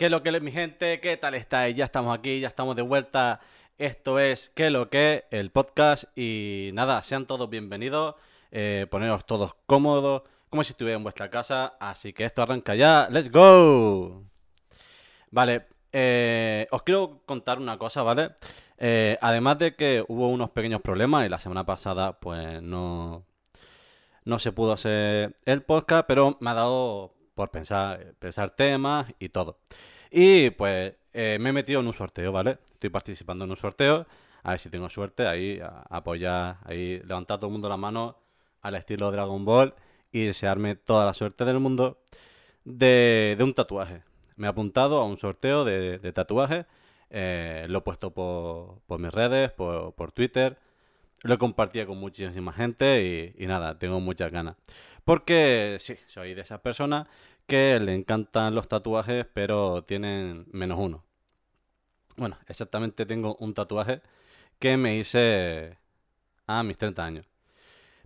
¿Qué es lo que es mi gente? ¿Qué tal estáis? Ya estamos aquí, ya estamos de vuelta. Esto es ¿Qué lo que? El podcast. Y nada, sean todos bienvenidos. Eh, poneros todos cómodos, como si estuvieran en vuestra casa. Así que esto arranca ya. ¡Let's go! Vale, eh, os quiero contar una cosa, ¿vale? Eh, además de que hubo unos pequeños problemas y la semana pasada, pues no, no se pudo hacer el podcast, pero me ha dado por pensar, pensar temas y todo. Y pues eh, me he metido en un sorteo, ¿vale? Estoy participando en un sorteo. A ver si tengo suerte ahí, apoyar, ahí, levantar todo el mundo la mano al estilo Dragon Ball y desearme toda la suerte del mundo de, un tatuaje. Me he apuntado a un sorteo de, de tatuajes. eh, lo he puesto por, mis redes, por Twitter. Lo he compartido con muchísima gente y, nada, tengo muchas ganas. Porque sí, soy de esas personas que le encantan los tatuajes, pero tienen menos uno. Bueno, exactamente tengo un tatuaje que me hice a mis 30 años.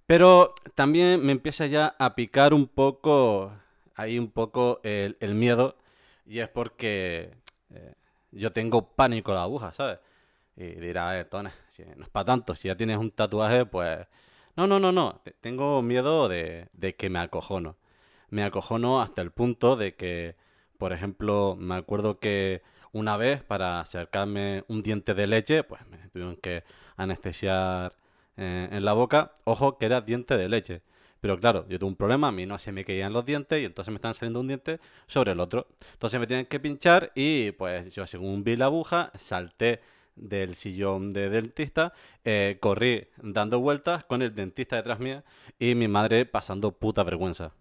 Pero también me empieza ya a picar un poco, ahí un poco el, el miedo, y es porque eh, yo tengo pánico a la aguja, ¿sabes? Y dirá, eh, Tona, si no es para tanto, si ya tienes un tatuaje, pues... No, no, no, no, te- tengo miedo de, de que me acojono. Me acojono hasta el punto de que, por ejemplo, me acuerdo que una vez para acercarme un diente de leche, pues me tuvieron que anestesiar eh, en la boca. Ojo, que era diente de leche. Pero claro, yo tuve un problema, a mí no se me caían los dientes y entonces me estaban saliendo un diente sobre el otro. Entonces me tienen que pinchar y pues yo según vi la aguja, salté del sillón de dentista, eh, corrí dando vueltas con el dentista detrás mía y mi madre pasando puta vergüenza.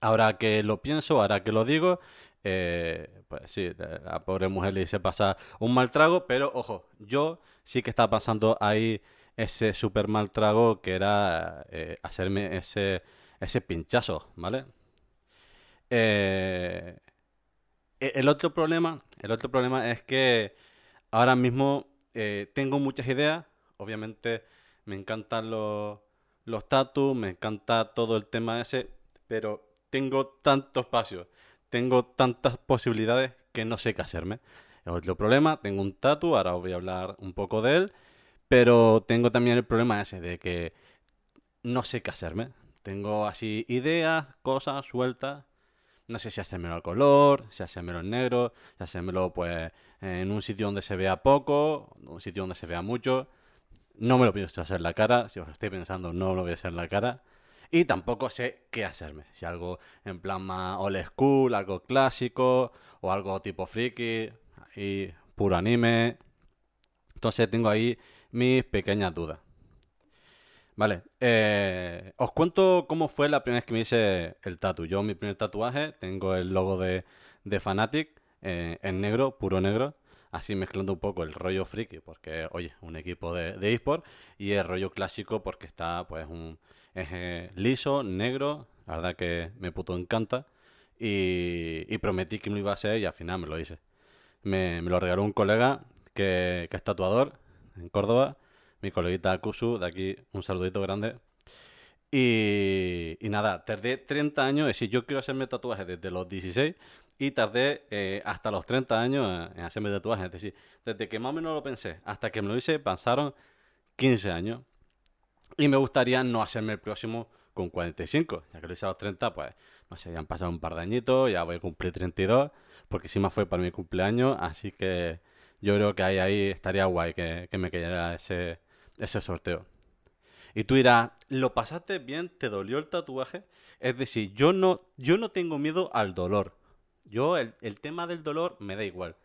Ahora que lo pienso, ahora que lo digo, eh, pues sí, la pobre mujer le hice pasar un mal trago, pero ojo, yo sí que estaba pasando ahí ese super mal trago que era eh, hacerme ese, ese pinchazo, ¿vale? E- el otro problema, el otro problema es que ahora mismo eh, tengo muchas ideas, obviamente me encantan los, los tatus, me encanta todo el tema ese, pero tengo tanto espacio, tengo tantas posibilidades que no sé qué hacerme. Es otro problema, tengo un tatu, ahora voy a hablar un poco de él, pero tengo también el problema ese de que no sé qué hacerme. Tengo así ideas, cosas sueltas. No sé si hacérmelo al color, si hacérmelo en negro, si hacérmelo pues en un sitio donde se vea poco, un sitio donde se vea mucho. No me lo pienso hacer en la cara, si os estoy pensando no lo voy a hacer en la cara. Y tampoco sé qué hacerme, si algo en plan más old school, algo clásico, o algo tipo friki, y puro anime. Entonces tengo ahí mis pequeñas dudas. Vale, eh, os cuento cómo fue la primera vez que me hice el tatu. Yo, mi primer tatuaje, tengo el logo de, de Fnatic eh, en negro, puro negro, así mezclando un poco el rollo friki, porque, oye, un equipo de, de eSport, y el rollo clásico porque está, pues, un eje liso, negro, la verdad que me puto encanta, y, y prometí que me lo iba a hacer y al final me lo hice. Me, me lo regaló un colega que, que es tatuador en Córdoba, mi coleguita Kusu, de aquí un saludito grande. Y, nada, tardé 30 años, es decir, yo quiero hacerme tatuajes desde los 16 y tardé eh, hasta los 30 años en hacerme tatuajes. Es decir, desde que más o menos lo pensé hasta que me lo hice pasaron 15 años. Y me gustaría no hacerme el próximo con 45, ya que lo hice a los 30, pues no sé, ya han pasado un par de añitos, ya voy a cumplir 32, porque encima fue para mi cumpleaños, así que yo creo que ahí, ahí estaría guay que, que me quedara ese, ese sorteo. Y tú dirás, ¿lo pasaste bien? ¿Te dolió el tatuaje? Es decir, yo no, yo no tengo miedo al dolor. Yo, el, tema del dolor me da igual.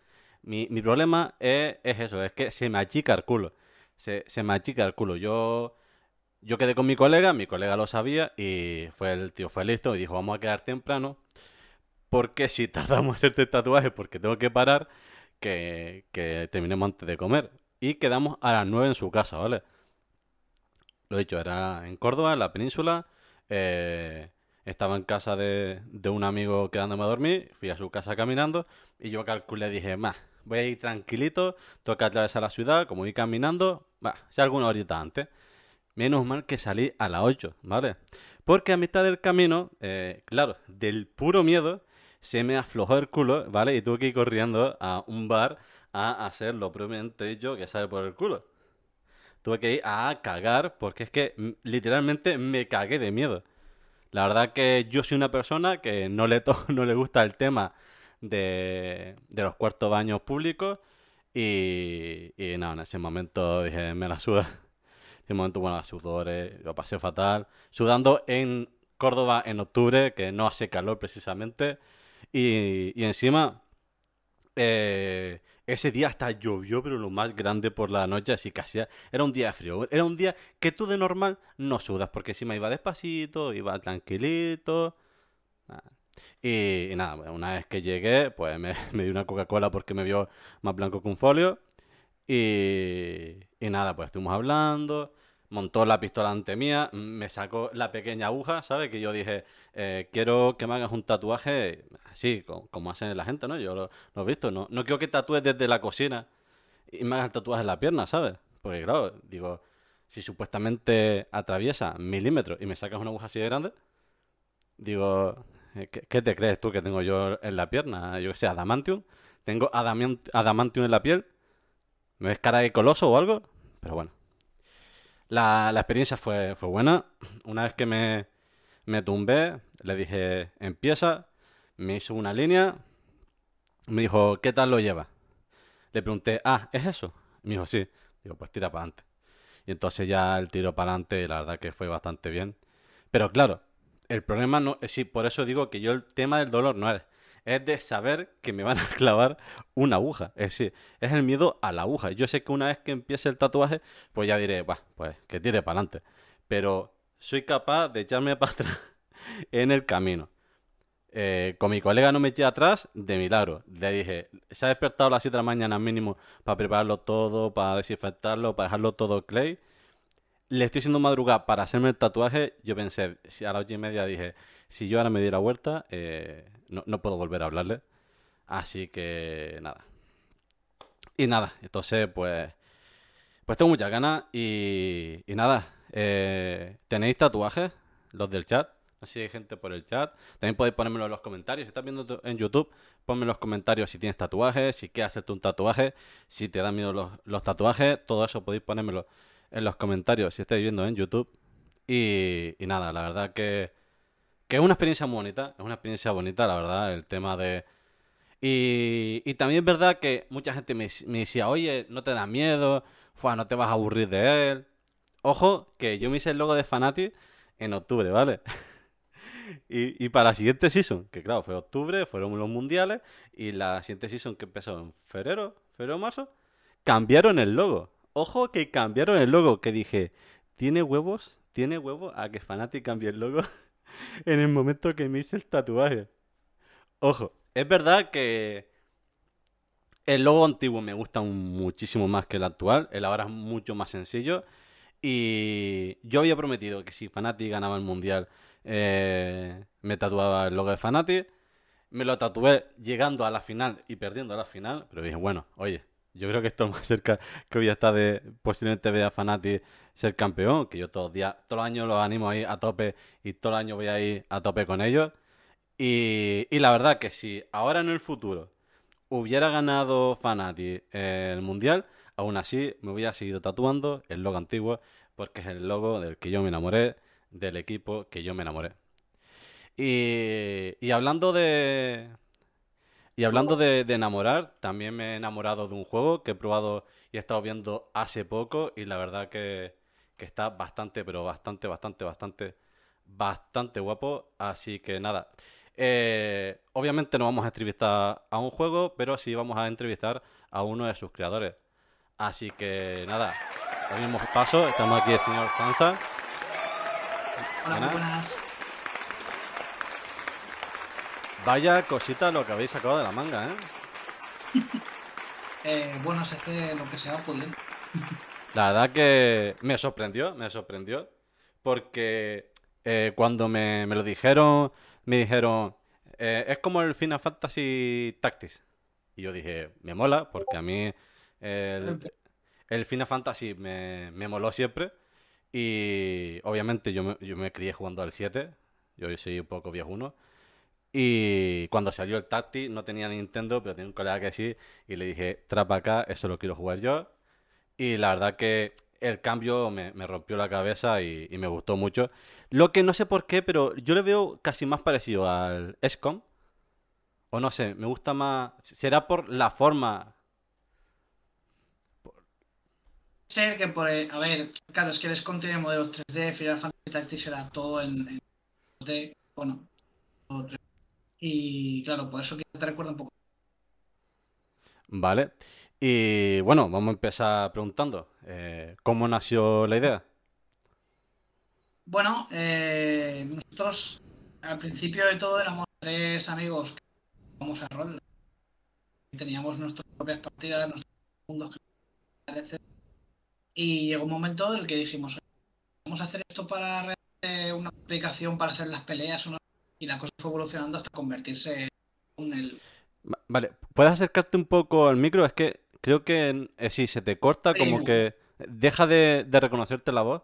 Mi, mi problema es, es eso, es que se me achica el culo. Se, se me achica el culo. Yo, yo quedé con mi colega, mi colega lo sabía y fue el tío fue listo y dijo, vamos a quedar temprano porque si tardamos en hacerte tatuaje porque tengo que parar, que, que terminemos antes de comer. Y quedamos a las 9 en su casa, ¿vale? Lo dicho, era en Córdoba, en la península. eh, estaba en casa de, de un amigo quedándome a dormir. Fui a su casa caminando. Y yo calculé, dije, más, voy a ir tranquilito. Que atravesar la ciudad. Como ir caminando, va, si alguna horita antes. Menos mal que salí a las 8, ¿vale? Porque a mitad del camino, eh, claro, del puro miedo, se me aflojó el culo, ¿vale? Y tuve que ir corriendo a un bar a hacer lo propiamente dicho que sale por el culo. Tuve que ir a cagar porque es que mm, literalmente me cagué de miedo. La verdad que yo soy una persona que no le, to- no le gusta el tema de, de los cuartos baños públicos y, y nada, en ese momento dije, me la suda. En ese momento, bueno, sudores, lo pasé fatal. Sudando en Córdoba en octubre, que no hace calor precisamente. Y, y encima, eh, ese día hasta llovió, pero lo más grande por la noche, así que hacía, era un día frío. Era un día que tú de normal no sudas, porque encima iba despacito, iba tranquilito. nada. Y, y nada, una vez que llegué, pues me, me di una Coca-Cola porque me vio más blanco que un folio. Y, y nada, pues estuvimos hablando, montó la pistola ante mía, me sacó la pequeña aguja, ¿sabes? Que yo dije, eh, quiero que me hagas un tatuaje así, co- como, hacen la gente, ¿no? Yo lo, he visto, ¿no? No quiero que tatúes desde la cocina y me hagas el tatuaje en la pierna, ¿sabes? Porque claro, digo, si supuestamente atraviesa milímetros y me sacas una aguja así de grande, digo, eh, ¿qué, te crees tú que tengo yo en la pierna? Yo que sé, adamantium. Tengo adamantium en la piel. ¿Me ves cara de coloso o algo? Pero bueno. La, la experiencia fue, fue buena. Una vez que me, me tumbé, le dije, empieza. Me hizo una línea. Me dijo, ¿qué tal lo lleva? Le pregunté, ah, ¿es eso? Me dijo, sí. Digo, pues tira para adelante. Y entonces ya el tiro para adelante la verdad que fue bastante bien. Pero claro, el problema no sí, por eso digo que yo el tema del dolor no es, es de saber que me van a clavar una aguja. Es decir, es el miedo a la aguja. Yo sé que una vez que empiece el tatuaje, pues ya diré, bah, pues que tire para adelante. Pero soy capaz de echarme para atrás en el camino. Eh, con mi colega no me eché atrás, de milagro. Le dije, se ha despertado a las 7 de la mañana mínimo para prepararlo todo, para desinfectarlo, para dejarlo todo clay. Le estoy haciendo madrugada para hacerme el tatuaje. Yo pensé, a las ocho y media dije, si yo ahora me diera vuelta, eh, no, no puedo volver a hablarle. Así que nada. Y nada, entonces pues, pues tengo muchas ganas y, y nada. eh, ¿tenéis tatuajes? Los del chat. No si hay gente por el chat. También podéis ponérmelo en los comentarios. Si estás viendo en YouTube, ponme en los comentarios si tienes tatuajes, si quieres hacerte un tatuaje, si te dan miedo los, los tatuajes. Todo eso podéis ponérmelo en los comentarios si estáis viendo en YouTube. Y, nada, la verdad que, que es una experiencia muy bonita. Es una experiencia bonita, la verdad, el tema de... Y, y también es verdad que mucha gente me, me decía, oye, no te da miedo, Fua, no te vas a aburrir de él. Ojo, que yo me hice el logo de Fanati en octubre, ¿vale? Y, y para la siguiente season, que claro, fue octubre, fueron los mundiales, y la siguiente season que empezó en febrero, febrero marzo, cambiaron el logo. Ojo que cambiaron el logo, que dije, ¿tiene huevos? ¿Tiene huevos a que Fanati cambie el logo en el momento que me hice el tatuaje? Ojo, es verdad que el logo antiguo me gusta muchísimo más que el actual, el ahora es mucho más sencillo, y yo había prometido que si Fanati ganaba el mundial, eh, me tatuaba el logo de Fanati. Me lo tatué llegando a la final y perdiendo la final, pero dije, bueno, oye, yo creo que esto es más cerca que hoy está de posiblemente ver a Fanati ser campeón, que yo todos los días, todos los años los animo ahí a tope y todo el año voy a ir a tope con ellos. Y, la verdad que si ahora en el futuro hubiera ganado Fanati el mundial, aún así me hubiera seguido tatuando el logo antiguo, porque es el logo del que yo me enamoré, del equipo que yo me enamoré. Y hablando de, y hablando de, de enamorar, también me he enamorado de un juego que he probado y he estado viendo hace poco y la verdad que, que está bastante, pero bastante, bastante, bastante, bastante guapo. Así que nada, eh, obviamente no vamos a entrevistar a un juego, pero sí vamos a entrevistar a uno de sus creadores. Así que nada, al mismo paso, estamos aquí el señor Sansa. Hola, Buenas. buenas. Vaya cosita lo que habéis sacado de la manga, ¿eh? Eh, bueno, se hace lo que se va pudiendo. La verdad que me sorprendió, me sorprendió, porque eh, cuando me, me lo dijeron, me dijeron, eh, es como el Final Fantasy Tactics. Y yo dije, me mola, porque a mí el, el Final Fantasy me, me moló siempre. Y obviamente yo me, yo me crié jugando al 7, yo soy un poco viejuno. Y cuando salió el Tacti, no tenía Nintendo, pero tenía un colega que sí, y le dije, trapa acá, eso lo quiero jugar yo. Y la verdad que el cambio me, rompió la cabeza y, me gustó mucho. Lo que no sé por qué, pero yo le veo casi más parecido al XCOM. O no sé, me gusta más. ¿Será por la forma? Sé que por. el- A ver, claro, es que el SCOM tiene modelos 3D, Final Fantasy Tactics era todo en, en 2D, bueno, todo 3D. Y claro, por eso que te recuerda un poco. Vale. Y bueno, vamos a empezar preguntando. eh, ¿cómo nació la idea? Bueno, eh, nosotros al principio de todo éramos tres amigos que jugábamos a rol. Teníamos nuestras propias partidas, nuestros mundos, etc. Y llegó un momento en el que dijimos, vamos a hacer esto para una aplicación para hacer las peleas. o no?". Y la cosa fue evolucionando hasta convertirse en el... Va- Vale, ¿puedes acercarte un poco al micro? Es que creo que eh, sí, se te corta, como Sí. que deja de, de reconocerte la voz.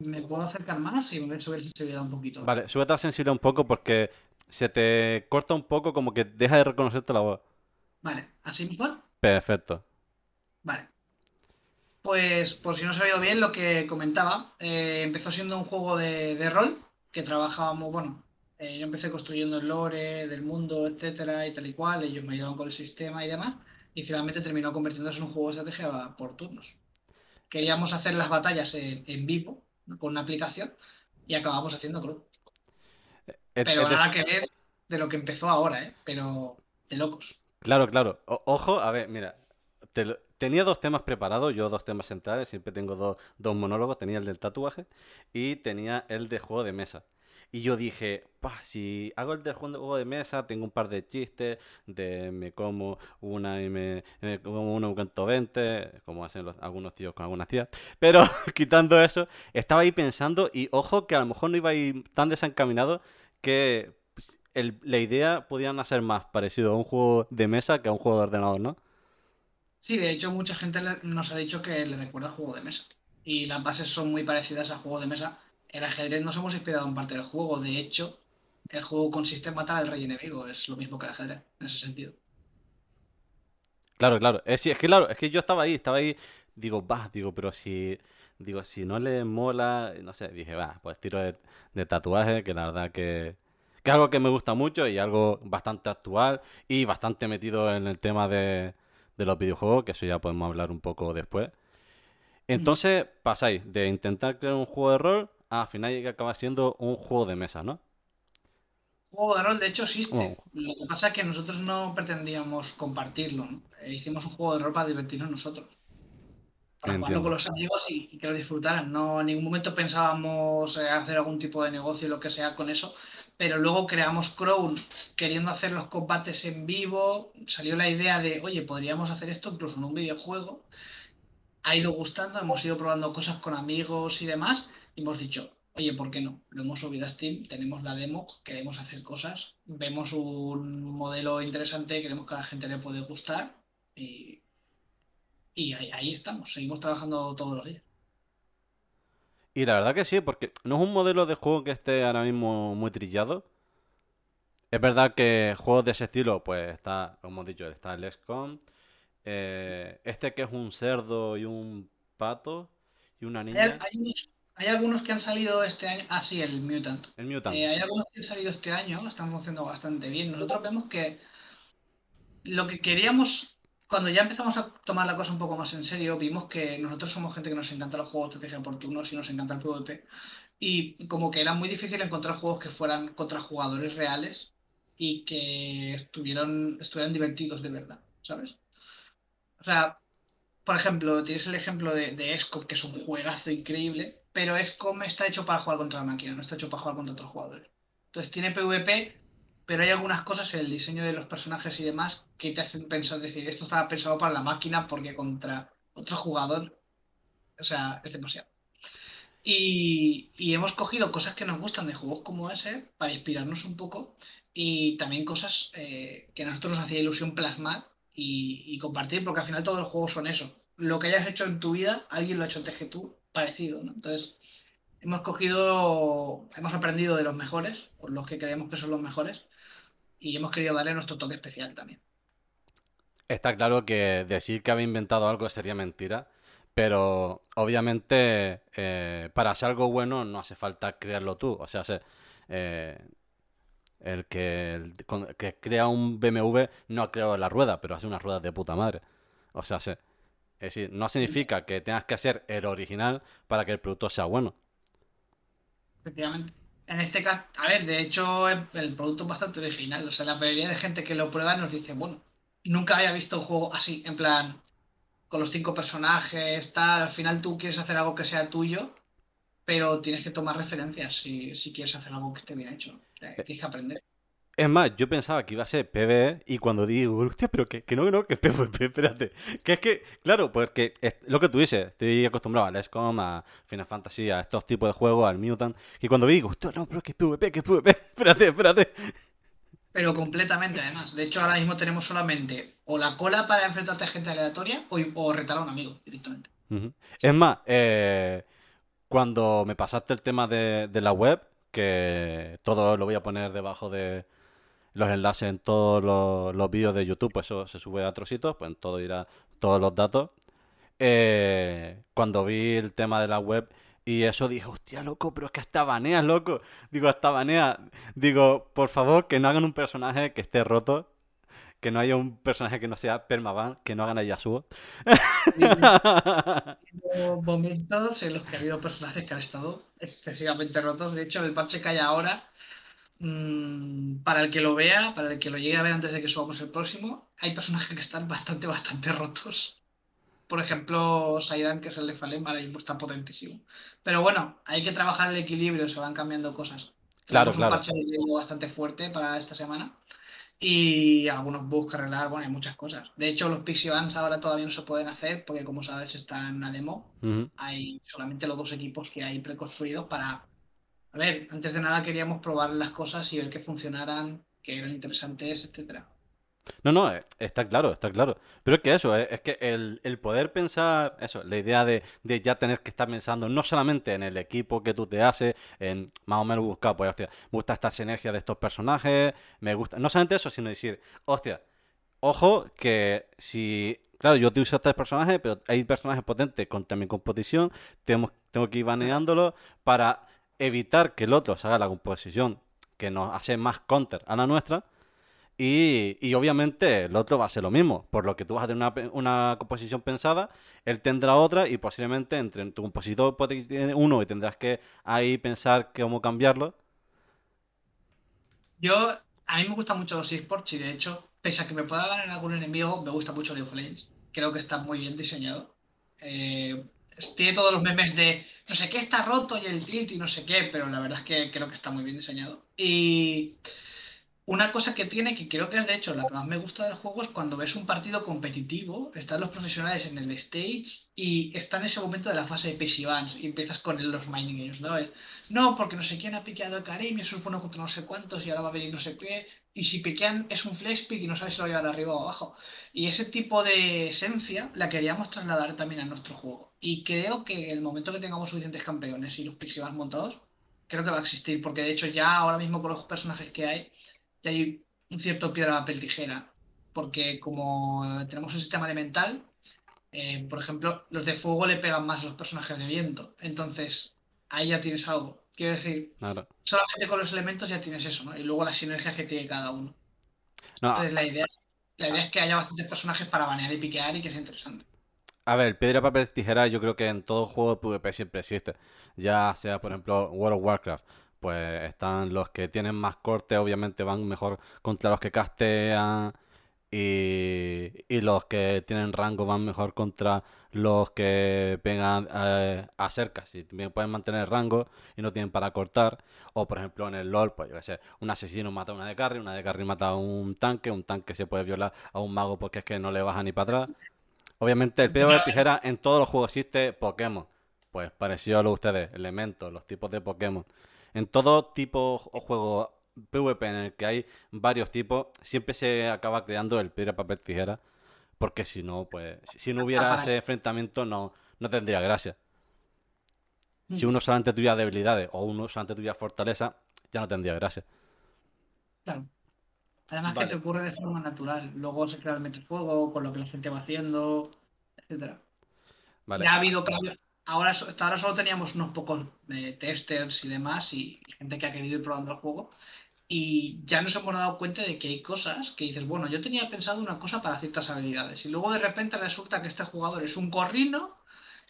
¿Me puedo acercar más y me subir la sensibilidad un poquito? Vale, súbete la sensibilidad un poco porque se te corta un poco, como que deja de reconocerte la voz. Vale, ¿así mejor? Perfecto. Vale. Pues por si no se ha oído bien lo que comentaba, eh, empezó siendo un juego de, de rol que trabajábamos, bueno, eh, yo empecé construyendo el lore del mundo, etcétera, y tal y cual, ellos me ayudaban con el sistema y demás, y finalmente terminó convirtiéndose en un juego de estrategia por turnos. Queríamos hacer las batallas en, en vivo, con una aplicación, y acabamos haciendo club. Es- Pero es nada que ver de lo que empezó ahora, ¿eh? Pero de locos. Claro, claro. O- ojo, a ver, mira. te lo- Tenía dos temas preparados, yo dos temas centrales, siempre tengo dos, dos monólogos, tenía el del tatuaje y tenía el de juego de mesa. Y yo dije, "Pah, si hago el del juego de mesa, tengo un par de chistes, de me como una y me, como uno con 20, como hacen algunos tíos con algunas tías. Pero quitando eso, estaba ahí pensando y ojo que a lo mejor no iba a ir tan desencaminado que pues, la idea podía hacer más parecido a un juego de mesa que a un juego de ordenador, ¿no? Sí, de hecho, mucha gente nos ha dicho que le recuerda a juego de mesa. Y las bases son muy parecidas a juego de mesa. El ajedrez nos hemos inspirado en parte del juego. De hecho, el juego consiste en matar al rey enemigo. Es lo mismo que el ajedrez, en ese sentido. Claro, claro. Es, sí, es que claro, es que yo estaba ahí, estaba ahí, digo, va, digo, pero si, digo, si no le mola, no sé, dije, va, pues tiro de, de tatuaje, que la verdad que, que es algo que me gusta mucho y algo bastante actual y bastante metido en el tema de, de los videojuegos, que eso ya podemos hablar un poco después. Entonces pasáis de intentar crear un juego de rol al final llega a acabar siendo un juego de mesa, ¿no? Juego de rol, de hecho, Oh, existe. Lo que pasa es que nosotros no pretendíamos compartirlo, ¿no? Eh, Hicimos un juego de rol para divertirnos nosotros. Para jugarlo entiendo. con los amigos y, y que lo disfrutaran. No, en ningún momento pensábamos eh, hacer algún tipo de negocio, lo que sea, con eso. Pero luego creamos Crown queriendo hacer los combates en vivo. Salió la idea de, oye, podríamos hacer esto incluso en un videojuego. Ha ido gustando, hemos ido probando cosas con amigos y demás. Hemos dicho, oye, ¿por qué no? Lo hemos subido a Steam, tenemos la demo, queremos hacer cosas. Vemos un modelo interesante, creemos que a la gente le puede gustar. Y, y ahí, ahí estamos, seguimos trabajando todos los días. Y la verdad que sí, porque no es un modelo de juego que esté ahora mismo muy trillado. Es verdad que juegos de ese estilo, pues está, como hemos dicho, está el XCOM. eh, este que es un cerdo y un pato y una Hay, niña. hay unos- hay algunos que han salido este año. Ah, sí, el Mutant. El Mutant. Eh, hay algunos que han salido este año, están funcionando bastante bien. Nosotros vemos que lo que queríamos, cuando ya empezamos a tomar la cosa un poco más en serio, vimos que nosotros somos gente que nos encanta los juegos de estrategia por turnos y nos encanta el PvP. Y como que era muy difícil encontrar juegos que fueran contra jugadores reales y que estuvieran, estuvieran divertidos de verdad, ¿sabes? O sea, por ejemplo, tienes el ejemplo de, de XCOM, que es un juegazo increíble, pero XCOM está hecho para jugar contra la máquina, no está hecho para jugar contra otros jugadores. Entonces tiene PvP, pero hay algunas cosas en el diseño de los personajes y demás que te hacen pensar, decir, esto estaba pensado para la máquina porque contra otro jugador, o sea, es demasiado. Y, y hemos cogido cosas que nos gustan de juegos como ese para inspirarnos un poco y también cosas eh, que a nosotros nos hacía ilusión plasmar y, y compartir, porque al final todos los juegos son eso. Lo que hayas hecho en tu vida, alguien lo ha hecho antes que tú, parecido, ¿no? Entonces, hemos cogido, hemos aprendido de los mejores, por los que creemos que son los mejores, y hemos querido darle nuestro toque especial también. Está claro que decir que había inventado algo sería mentira, pero obviamente eh, para hacer algo bueno no hace falta crearlo tú. O sea, eh, el, que, el que crea un BMW no ha creado la rueda, pero hace unas ruedas de puta madre. O sea, es decir, no significa que tengas que hacer el original para que el producto sea bueno. Efectivamente. En este caso, a ver, de hecho, el producto es bastante original. O sea, la mayoría de gente que lo prueba nos dice, bueno, nunca había visto un juego así, en plan, con los cinco personajes, tal. Al final tú quieres hacer algo que sea tuyo, pero tienes que tomar referencias si, si quieres hacer algo que esté bien hecho. Tienes que aprender. Es más, yo pensaba que iba a ser PvE y cuando digo, hostia, pero que, que no, que no, que es PvP, espérate. Que es que, claro, porque es lo que tú dices, estoy acostumbrado a XCOM, a Final Fantasy, a estos tipos de juegos, al Mutant, que cuando digo, hostia, no, pero que es PvP, que es PvP, espérate, espérate. Pero completamente, además. De hecho, ahora mismo tenemos solamente o la cola para enfrentarte a gente aleatoria o, retar a un amigo directamente. Es más, eh, cuando me pasaste el tema de, de la web, que todo lo voy a poner debajo de los enlaces en todos los, vídeos de YouTube, pues eso se sube a trocitos, pues en todo irá todos los datos. Eh, cuando vi el tema de la web y eso dije, hostia, loco, pero es que hasta banea, loco. Digo, hasta banea. Digo, por favor, que no hagan un personaje que esté roto. Que no haya un personaje que no sea permaban, que no hagan a Yasuo. momentos en los que ha habido personajes que han estado excesivamente rotos. De hecho, el parche que hay ahora Mm, para el que lo vea, para el que lo llegue a ver antes de que subamos el próximo, hay personajes que están bastante, bastante rotos. Por ejemplo, Saidan, que es el de Falem, ahora mismo está potentísimo. Pero bueno, hay que trabajar el equilibrio, se van cambiando cosas. Claro, claro. un parche bastante fuerte para esta semana. Y algunos bugs que arreglar, bueno, hay muchas cosas. De hecho, los Pixie Bands ahora todavía no se pueden hacer porque, como sabes, están en una demo. Hay solamente los dos equipos que hay preconstruidos para a ver, antes de nada queríamos probar las cosas y ver que funcionaran, que eran interesantes, etcétera. No, no, eh, está claro, está claro. Pero es que eso, eh, es que el, poder pensar, eso, la idea de, ya tener que estar pensando no solamente en el equipo que tú te haces, en más o menos buscar, pues, hostia, me gusta esta sinergia de estos personajes, me gusta, no solamente eso, sino decir, hostia, ojo que si, claro, yo te uso este personaje, pero hay personajes potentes contra mi composición, tengo, tengo que ir baneándolo para evitar que el otro se haga la composición que nos hace más counter a la nuestra. Y, obviamente el otro va a ser lo mismo, por lo que tú vas a tener una, composición pensada, él tendrá otra y posiblemente entre tu compositor tiene uno y tendrás que ahí pensar cómo cambiarlo. Yo, a mí me gusta mucho los esports y de hecho, pese a que me pueda ganar algún enemigo, me gusta mucho League of Legends. Creo que está muy bien diseñado. Eh, tiene todos los memes de no sé qué está roto y el tilt y no sé qué, pero la verdad es que creo que está muy bien diseñado. Y una cosa que tiene, que creo que es de hecho la que más me gusta del juego, es cuando ves un partido competitivo, están los profesionales en el stage y está en ese momento de la fase de PC y empiezas con los mining games, ¿no? no, porque no sé quién ha piqueado el Karim eso supone contra no sé cuántos y ahora va a venir no sé qué y si piquean es un flash pick y no sabes si lo va a llevar arriba o abajo. Y ese tipo de esencia la queríamos trasladar también a nuestro juego. Y creo que el momento que tengamos suficientes campeones y los pixie montados, creo que va a existir, porque de hecho ya ahora mismo con los personajes que hay, ya hay un cierto piedra, papel, tijera. Porque como tenemos un sistema elemental, eh, por ejemplo, los de fuego le pegan más a los personajes de viento. Entonces, ahí ya tienes algo. Quiero decir, solamente con los elementos ya tienes eso, ¿no? Y luego las sinergias que tiene cada uno. Entonces la idea, la idea es que haya bastantes personajes para banear y piquear y que sea interesante. A ver, piedra, papel, tijera yo creo que en todo juego de PvP siempre existe. Ya sea, por ejemplo, World of Warcraft. Pues están los que tienen más corte, obviamente van mejor contra los que castean. Y, los que tienen rango van mejor contra los que pegan eh, a cerca. Si también pueden mantener rango y no tienen para cortar. O por ejemplo en el LOL, pues yo que sé, un asesino mata a una de carry, una de carry mata a un tanque, un tanque se puede violar a un mago porque es que no le baja ni para atrás. Obviamente el piedra de tijera en todos los juegos existe Pokémon. Pues parecido a lo de ustedes, elementos, los tipos de Pokémon. En todo tipo o juego PvP en el que hay varios tipos, siempre se acaba creando el piedra, papel, tijera. Porque si no, pues, si no hubiera ese enfrentamiento, no, no tendría gracia. Si Mm. uno solamente tuviera debilidades o uno solamente tuviera fortaleza, ya no tendría gracia. Claro. Además que te ocurre de forma natural. Luego se crea el metajuego, con lo que la gente va haciendo, etcétera. Vale. Ya ha habido cambios. Ahora, hasta ahora solo teníamos unos pocos eh, testers y demás, y, gente que ha querido ir probando el juego. Y ya nos hemos dado cuenta de que hay cosas que dices, bueno, yo tenía pensado una cosa para ciertas habilidades. Y luego de repente resulta que este jugador es un corrino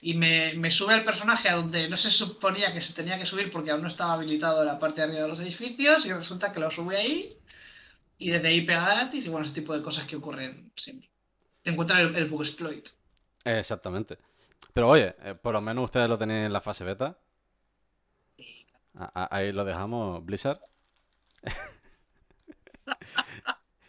y me, me sube el personaje a donde no se suponía que se tenía que subir porque aún no estaba habilitado la parte de arriba de los edificios, y resulta que lo sube ahí. Y desde ahí pega gratis, y bueno, ese tipo de cosas que ocurren siempre. Te encuentras el bug exploit. Exactamente. Pero oye, eh, por lo menos ustedes lo tenéis en la fase beta. Ahí lo dejamos, Blizzard.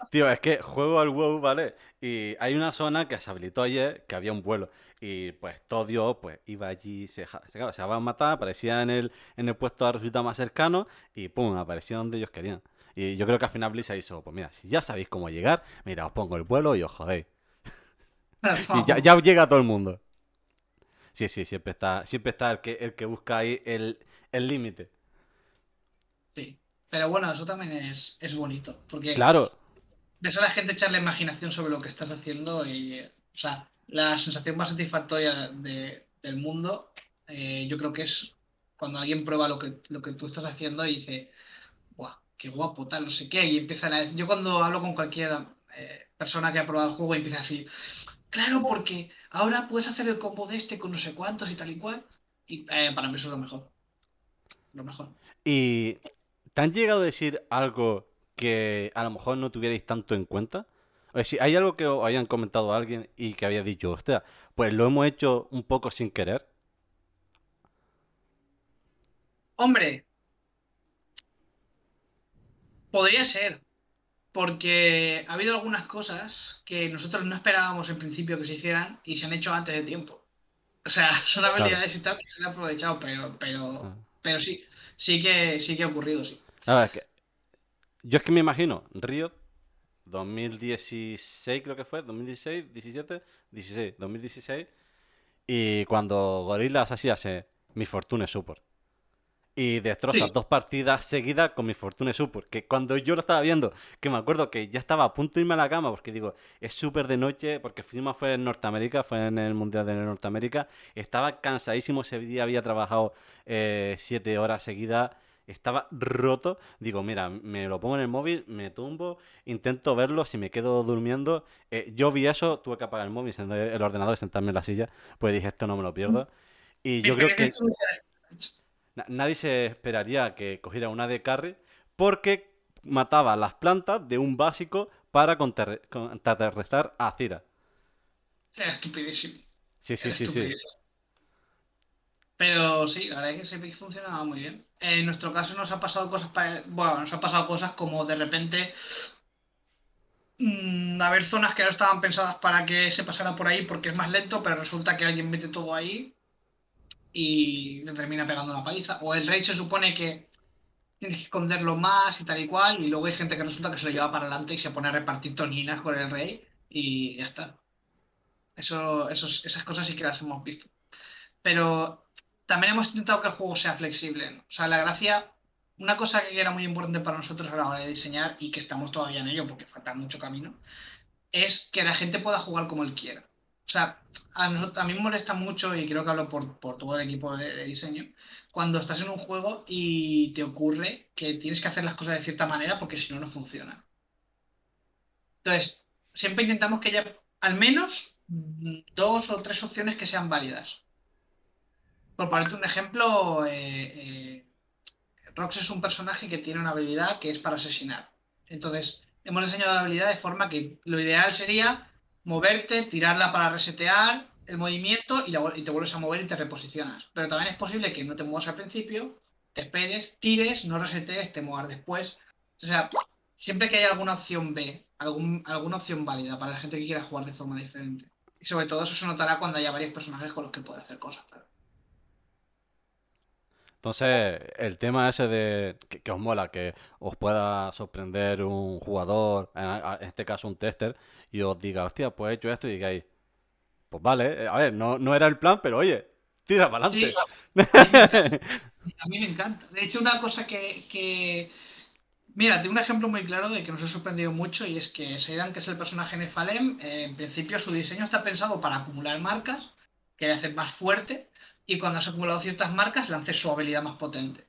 Tío, es que juego al WoW, ¿vale? Y hay una zona que se habilitó ayer, que había un vuelo. Y pues todo Dios, pues iba allí, se, se, se iba a matar, aparecía en el, en el puesto de resultado más cercano y pum, aparecía donde ellos querían. Y yo creo que al final Blizzard hizo, pues mira, si ya sabéis cómo llegar, mira, os pongo el vuelo y os jodéis. Y ya llega todo el mundo. Sí, sí, siempre está, siempre está el que, el que busca ahí el el límite. Sí. Pero bueno, eso también es, es bonito. Porque Claro, ves a la gente echar la imaginación sobre lo que estás haciendo y, o sea, la sensación más satisfactoria de- del mundo, eh, yo creo que es cuando alguien prueba lo que, lo que tú estás haciendo y dice, guau, qué guapo, tal, no sé qué, y empiezan a decir, yo cuando hablo con cualquier eh, persona que ha probado el juego empieza a decir, claro, porque ahora puedes hacer el combo de este con no sé cuántos y tal y cual, y eh, para mí eso es lo mejor. Lo mejor. ¿Y te han llegado a decir algo que a lo mejor no tuvierais tanto en cuenta? O sea, si hay algo que os hayan comentado a alguien y que había dicho, hostia, pues lo hemos hecho un poco sin querer. Hombre, podría ser, porque ha habido algunas cosas que nosotros no esperábamos en principio que se hicieran y se han hecho antes de tiempo. O sea, son habilidades y tal que se han aprovechado, pero, pero, Ah. pero sí, sí que, sí que ha ocurrido, sí. A ver, es que yo es que me imagino, Riot 2016 creo que fue, 2016, 17, 16, 2016 y cuando Gorillaz así hace mi Fortune Support y destroza Sí. dos partidas seguidas con mi Fortune Support, que cuando yo lo estaba viendo, que me acuerdo que ya estaba a punto de irme a la cama porque digo, es súper de noche, porque encima fue en Norteamérica, fue en el Mundial de Norteamérica, estaba cansadísimo, ese día había trabajado eh, siete horas seguidas, estaba roto, digo, mira, me lo pongo en el móvil, me tumbo, intento verlo, si me quedo durmiendo, eh, yo vi eso, tuve que apagar el móvil, el ordenador y sentarme en la silla, pues dije, esto no me lo pierdo. Y yo creo que nadie se esperaría que cogiera una de carry porque mataba las plantas de un básico para contrarrestar a Cira. Era estupidísimo. Sí, sí, Era sí, sí. Pero sí, la verdad es que ese pick funcionaba muy bien. En nuestro caso nos ha pasado cosas pare- bueno, nos ha pasado cosas como de repente mm, haber zonas que no estaban pensadas para que se pasara por ahí porque es más lento, pero resulta que alguien mete todo ahí y te termina pegando una paliza. O el rey se supone que tienes que esconderlo más y tal y cual, y luego hay gente que resulta que se lo lleva para adelante y se pone a repartir toninas con el rey y ya está. Eso, esas cosas sí que las hemos visto. Pero también hemos intentado que el juego sea flexible. O sea, la gracia, una cosa que era muy importante para nosotros a la hora de diseñar y que estamos todavía en ello porque falta mucho camino, es que la gente pueda jugar como él quiera. O sea, a, nosot- a mí me molesta mucho, y creo que hablo por, todo el equipo de, diseño, cuando estás en un juego y te ocurre que tienes que hacer las cosas de cierta manera porque si no, no funciona. Entonces, siempre intentamos que haya al menos dos o tres opciones que sean válidas. Por ponerte un ejemplo, eh, eh, Rox es un personaje que tiene una habilidad que es para asesinar. Entonces, hemos diseñado la habilidad de forma que lo ideal sería moverte, tirarla para resetear el movimiento y, la y te vuelves a mover y te reposicionas. Pero también es posible que no te muevas al principio, te esperes, tires, no resetees, te muevas después. O sea, siempre que haya alguna opción B, algún- alguna opción válida para la gente que quiera jugar de forma diferente. Y sobre todo eso se notará cuando haya varios personajes con los que poder hacer cosas. claro. Entonces, el tema ese de que, que os mola, que os pueda sorprender un jugador, en, este caso un tester, y os diga, hostia, pues he hecho esto y digáis, pues vale, eh, a ver, no, no era el plan, pero oye, tira para adelante. a, mí me encanta. De hecho, una cosa que, Mira, tengo un ejemplo muy claro de que nos ha sorprendido mucho y es que Seidan, que es el personaje de Falem, eh, en principio su diseño está pensado para acumular marcas, que le hacen más fuerte, y cuando has acumulado ciertas marcas, lance su habilidad más potente.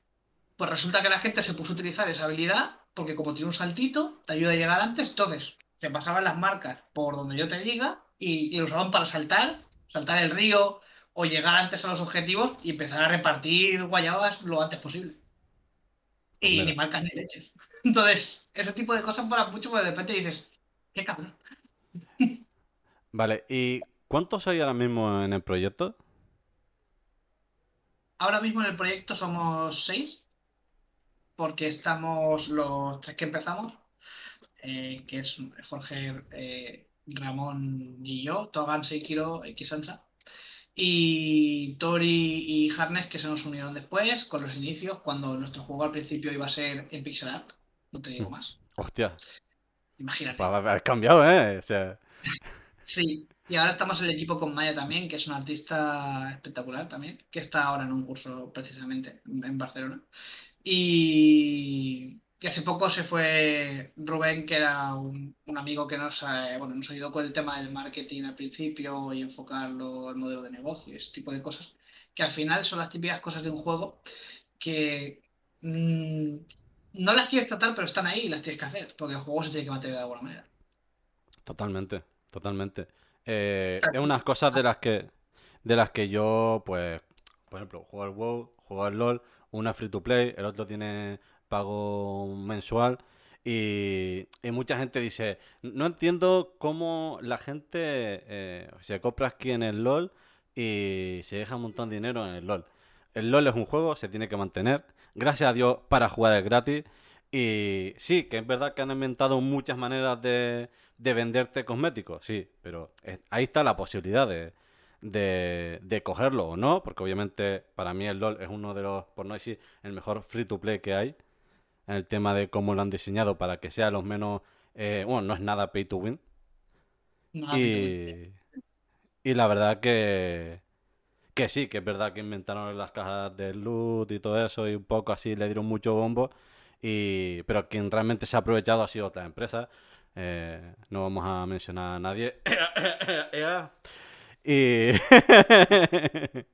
Pues resulta que la gente se puso a utilizar esa habilidad porque como tiene un saltito, te ayuda a llegar antes, entonces se pasaban las marcas por donde yo te diga y, y lo usaban para saltar, saltar el río o llegar antes a los objetivos y empezar a repartir guayabas lo antes posible. Y ni marcas ni leches. Entonces, ese tipo de cosas para mucho porque de repente dices, qué cabrón. Vale, ¿y cuántos hay ahora mismo en el proyecto? Ahora mismo en el proyecto somos seis, porque estamos los tres que empezamos, eh, que es Jorge, eh, Ramón y yo, Togan, Seikiro, Xansa. Y Tori y Harness que se nos unieron después con los inicios, cuando nuestro juego al principio iba a ser en pixel art. No te digo mm. más. Hostia. Imagínate. Has cambiado, ¿eh? O sea... sí. Y ahora estamos en el equipo con Maya también, que es un artista espectacular también, que está ahora en un curso precisamente en Barcelona. Y, que hace poco se fue Rubén, que era un, amigo que nos, bueno, nos ayudó con el tema del marketing al principio y enfocarlo al modelo de negocio, ese tipo de cosas, que al final son las típicas cosas de un juego que mm, no las quieres tratar, pero están ahí y las tienes que hacer, porque el juego se tiene que mantener de alguna manera. Totalmente, totalmente. Eh, es unas cosas de las que de las que yo, pues, por ejemplo, juego al WoW, juego al LOL, una free to play, el otro tiene pago mensual. Y, mucha gente dice, no entiendo cómo la gente eh, se compra aquí en el LOL y se deja un montón de dinero en el LOL. El LOL es un juego, se tiene que mantener. Gracias a Dios para jugar es gratis. Y sí, que es verdad que han inventado muchas maneras de, de venderte cosméticos, sí, pero ahí está la posibilidad de, de, de, cogerlo o no, porque obviamente para mí el LOL es uno de los, por no decir, el mejor free to play que hay en el tema de cómo lo han diseñado para que sea los menos, eh, bueno, no es nada pay to win. y, y la verdad que, que sí, que es verdad que inventaron las cajas de loot y todo eso y un poco así le dieron mucho bombo. Y, pero quien realmente se ha aprovechado ha sido otra empresa. Eh, no vamos a mencionar a nadie. y...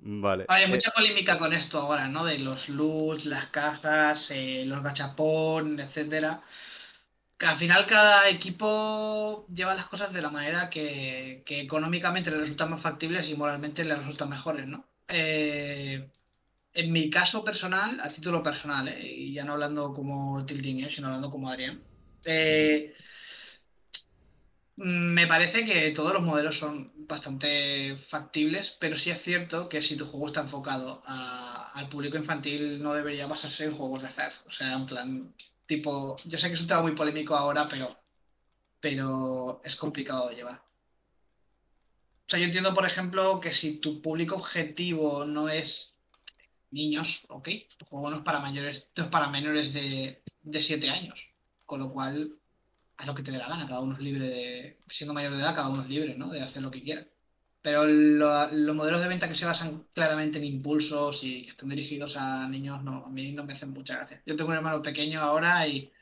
Vale. Hay eh, mucha polémica con esto ahora, ¿no? De los loots, las cajas, eh, los gachapón, etcétera. Que al final cada equipo lleva las cosas de la manera que, económicamente le resultan más factibles y moralmente le resultan mejores, ¿no? Eh, en mi caso personal, a título personal, y ya no hablando como Tilting, sino hablando como Adrián, me parece que todos los modelos son bastante factibles, pero sí es cierto que si tu juego está enfocado al público infantil, no debería basarse en juegos de azar. O sea, en plan, tipo, yo sé que es un tema muy polémico ahora, pero, pero es complicado de llevar. O sea, yo entiendo, por ejemplo, que si tu público objetivo no es niños, ok, tu juego no es para mayores, no para menores de, de 7 años. Con lo cual, a lo que te dé la gana, cada uno es libre de, siendo mayor de edad, cada uno es libre, ¿no? De hacer lo que quiera. Pero los modelos de venta que se basan claramente en impulsos y que están dirigidos a niños, no, a mí no me hacen mucha gracia. Yo tengo un hermano pequeño ahora y,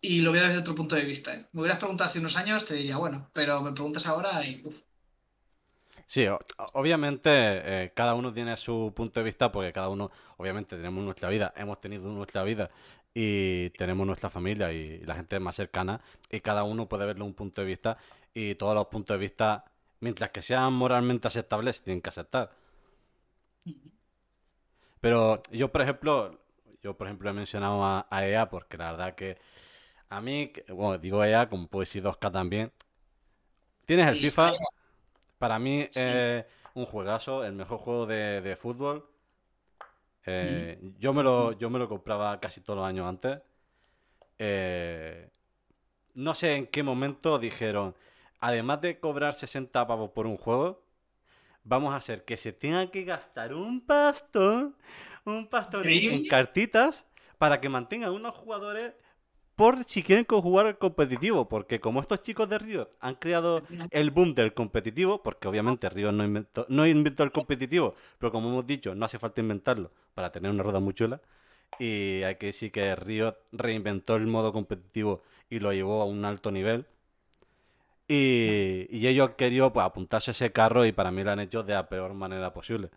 y lo veo desde otro punto de vista. ¿eh? Me hubieras preguntado hace unos años, te diría, bueno, pero me preguntas ahora y uff. Sí, obviamente eh, cada uno tiene su punto de vista porque cada uno, obviamente tenemos nuestra vida, hemos tenido nuestra vida y tenemos nuestra familia y la gente más cercana y cada uno puede verlo un punto de vista y todos los puntos de vista, mientras que sean moralmente aceptables, tienen que aceptar. Pero yo, por ejemplo, yo por ejemplo he mencionado a, EA porque la verdad que a mí, bueno, digo EA como puede decir 2K también, tienes el FIFA, para mí es un juegazo, el mejor juego de fútbol. Eh, yo, me lo, yo me lo compraba casi todos los años antes. Eh, no sé en qué momento dijeron, además de cobrar 60 pavos por un juego, vamos a hacer que se tenga que gastar un pasto, un pasto en, cartitas para que mantengan unos jugadores por si quieren jugar al competitivo, porque como estos chicos de Riot han creado el boom del competitivo, porque obviamente Riot no inventó, no inventó el competitivo, pero como hemos dicho, no hace falta inventarlo para tener una rueda muy chula. Y hay que decir que Riot reinventó el modo competitivo y lo llevó a un alto nivel. Y, y ellos han querido pues, apuntarse a ese carro y para mí lo han hecho de la peor manera posible.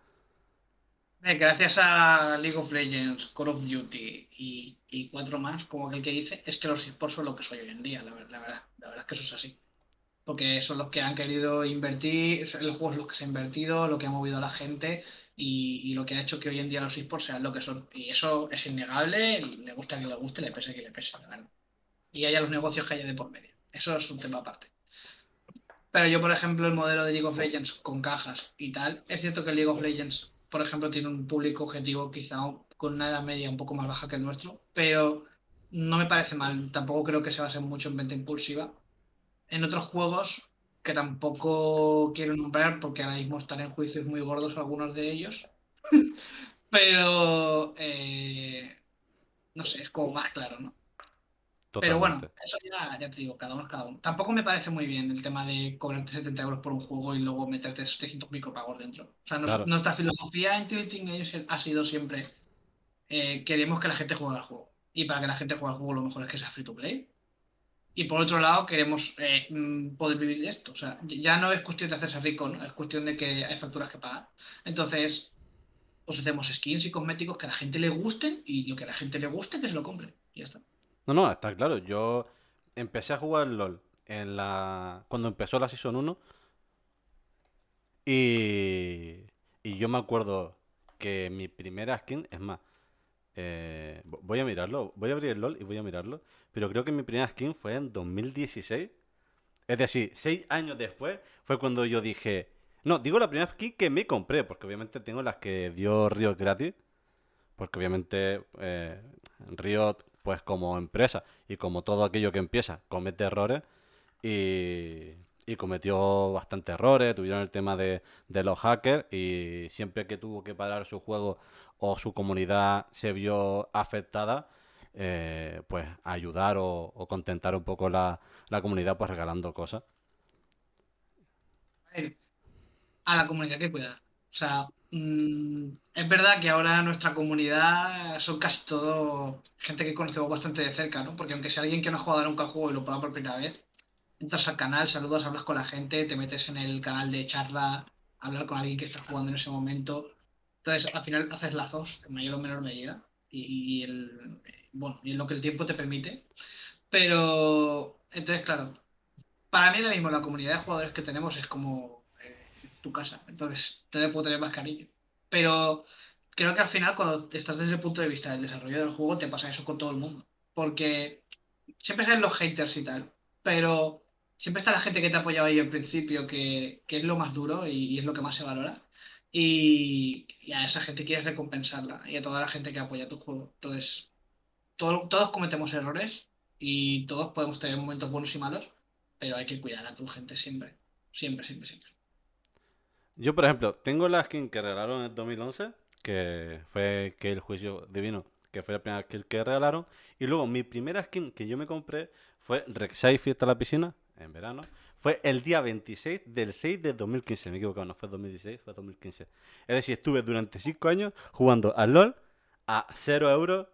Gracias a League of Legends, Call of Duty y, cuatro más, como aquel que dice, es que los esports son lo que soy hoy en día, la, verdad. La verdad es que eso es así. Porque son los que han querido invertir, el juego es lo que se ha invertido, lo que ha movido a la gente y, lo que ha hecho que hoy en día los esports sean lo que son. Y eso es innegable, le gusta que le guste, le pese que le pese, la verdad. Y haya los negocios que haya de por medio. Eso es un tema aparte. Pero yo, por ejemplo, el modelo de League of Legends con cajas y tal, es cierto que League of Legends por ejemplo, tiene un público objetivo quizá con una edad media un poco más baja que el nuestro, pero no me parece mal. Tampoco creo que se base mucho en venta impulsiva. En otros juegos, que tampoco quiero nombrar porque ahora mismo están en juicios muy gordos algunos de ellos, pero eh, no sé, es como más claro, ¿no? Pero bueno, eso ya, te digo, cada uno es cada uno. Tampoco me parece muy bien el tema de cobrarte 70 euros por un juego y luego meterte 700 micropagos dentro. O sea, nuestra filosofía en Tilting ha sido siempre eh, queremos que la gente juegue al juego. Y para que la gente juegue al juego lo mejor es que sea free to play. Y por otro lado, queremos eh, mm, poder vivir de esto. O sea, ya no es cuestión de hacerse rico, ¿no? Es cuestión de que hay facturas que pagar. Entonces, pues hacemos skins y cosméticos que a la gente le gusten y lo que a la gente le guste, que se lo compre. Y ya está. No, no, está claro. Yo empecé a jugar LOL en la... cuando empezó la Season 1. Y... y yo me acuerdo que mi primera skin, es más, eh, voy a mirarlo, voy a abrir el LOL y voy a mirarlo. Pero creo que mi primera skin fue en 2016. Es decir, seis años después fue cuando yo dije... No, digo la primera skin que me compré, porque obviamente tengo las que dio Riot gratis. Porque obviamente eh, Riot pues como empresa y como todo aquello que empieza, comete errores y, cometió bastantes errores, tuvieron el tema de, los hackers y siempre que tuvo que parar su juego o su comunidad se vio afectada, eh, pues ayudar o, contentar un poco la, la comunidad pues regalando cosas. A la comunidad que cuidar. O sea, mm, es verdad que ahora nuestra comunidad son casi todo gente que conocemos bastante de cerca, ¿no? Porque aunque sea alguien que no ha jugado nunca el juego y lo prueba por primera vez, entras al canal, saludas, hablas con la gente, te metes en el canal de charla, hablar con alguien que está jugando en ese momento. Entonces, al final haces lazos mayor o menor medida y, el, bueno, y en lo que el tiempo te permite. Pero, entonces, claro, para mí ahora mismo la comunidad de jugadores que tenemos es como tu casa. Entonces, te puedo tener más cariño. Pero creo que al final, cuando estás desde el punto de vista del desarrollo del juego, te pasa eso con todo el mundo. Porque siempre salen los haters y tal. Pero siempre está la gente que te ha apoyado ahí al principio, que, es lo más duro y, es lo que más se valora. Y, a esa gente quieres recompensarla. Y a toda la gente que apoya tu juego. Entonces, todos cometemos errores y todos podemos tener momentos buenos y malos. Pero hay que cuidar a tu gente siempre. Siempre, siempre, siempre. Yo, por ejemplo, tengo la skin que regalaron en el 2011, que fue que el juicio divino, que fue la primera skin que regalaron. Y luego mi primera skin que yo me compré fue Rek'Sai Fiesta a la Piscina, en verano. Fue el día 26 del 6 de 2015. Me equivoco, no fue 2016, fue 2015. Es decir, estuve durante 5 años jugando al LOL a 0 euros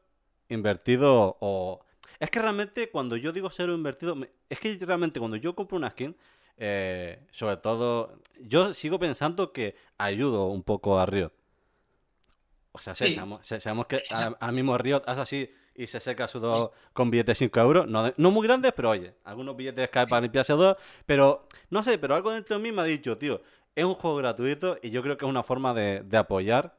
invertido o... Es que realmente cuando yo digo cero invertido, es que realmente cuando yo compro una skin, eh, sobre todo, yo sigo pensando que ayudo un poco a Riot. O sea, sabemos, que al mismo Riot hace así y se seca su dos con billetes de 5 euros. No, no, muy grandes, pero oye, algunos billetes caen para limpiarse dos. Pero no sé, pero algo dentro de mí me ha dicho, tío, es un juego gratuito y yo creo que es una forma de, apoyar.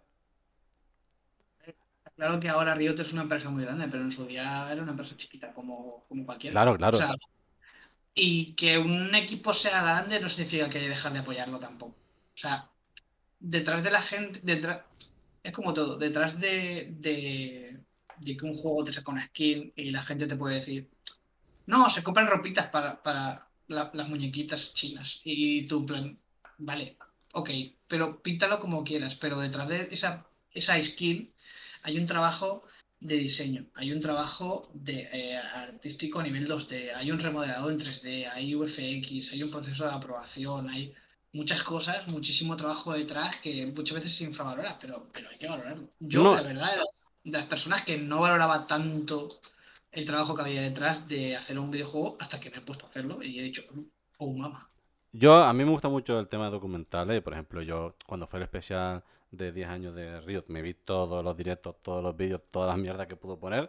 Claro que ahora Riot es una empresa muy grande, pero en su día era una empresa chiquita como, como cualquiera. Claro, claro. Y que un equipo sea grande no significa que dejar de apoyarlo tampoco. O sea, detrás de la gente, detrás, es como todo, detrás de, de, que un juego te saca una skin y la gente te puede decir, no, se compran ropitas para, para las muñequitas chinas. Y tú, plan, vale, ok, pero píntalo como quieras, pero detrás de esa, esa skin hay un trabajo de diseño, hay un trabajo de, eh, artístico a nivel 2D, hay un remodelado en 3D, hay UFX, hay un proceso de aprobación, hay muchas cosas, muchísimo trabajo detrás que muchas veces se infravalora, pero, pero hay que valorarlo. Yo, No, la verdad, era de las personas que no valoraba tanto el trabajo que había detrás de hacer un videojuego hasta que me he puesto a hacerlo y he dicho, oh mamá. yo, a mí me gusta mucho el tema de documentales. Por ejemplo, yo cuando fue el especial de 10 años de Riot, me vi todos los directos, todos los vídeos, todas las mierdas que pudo poner.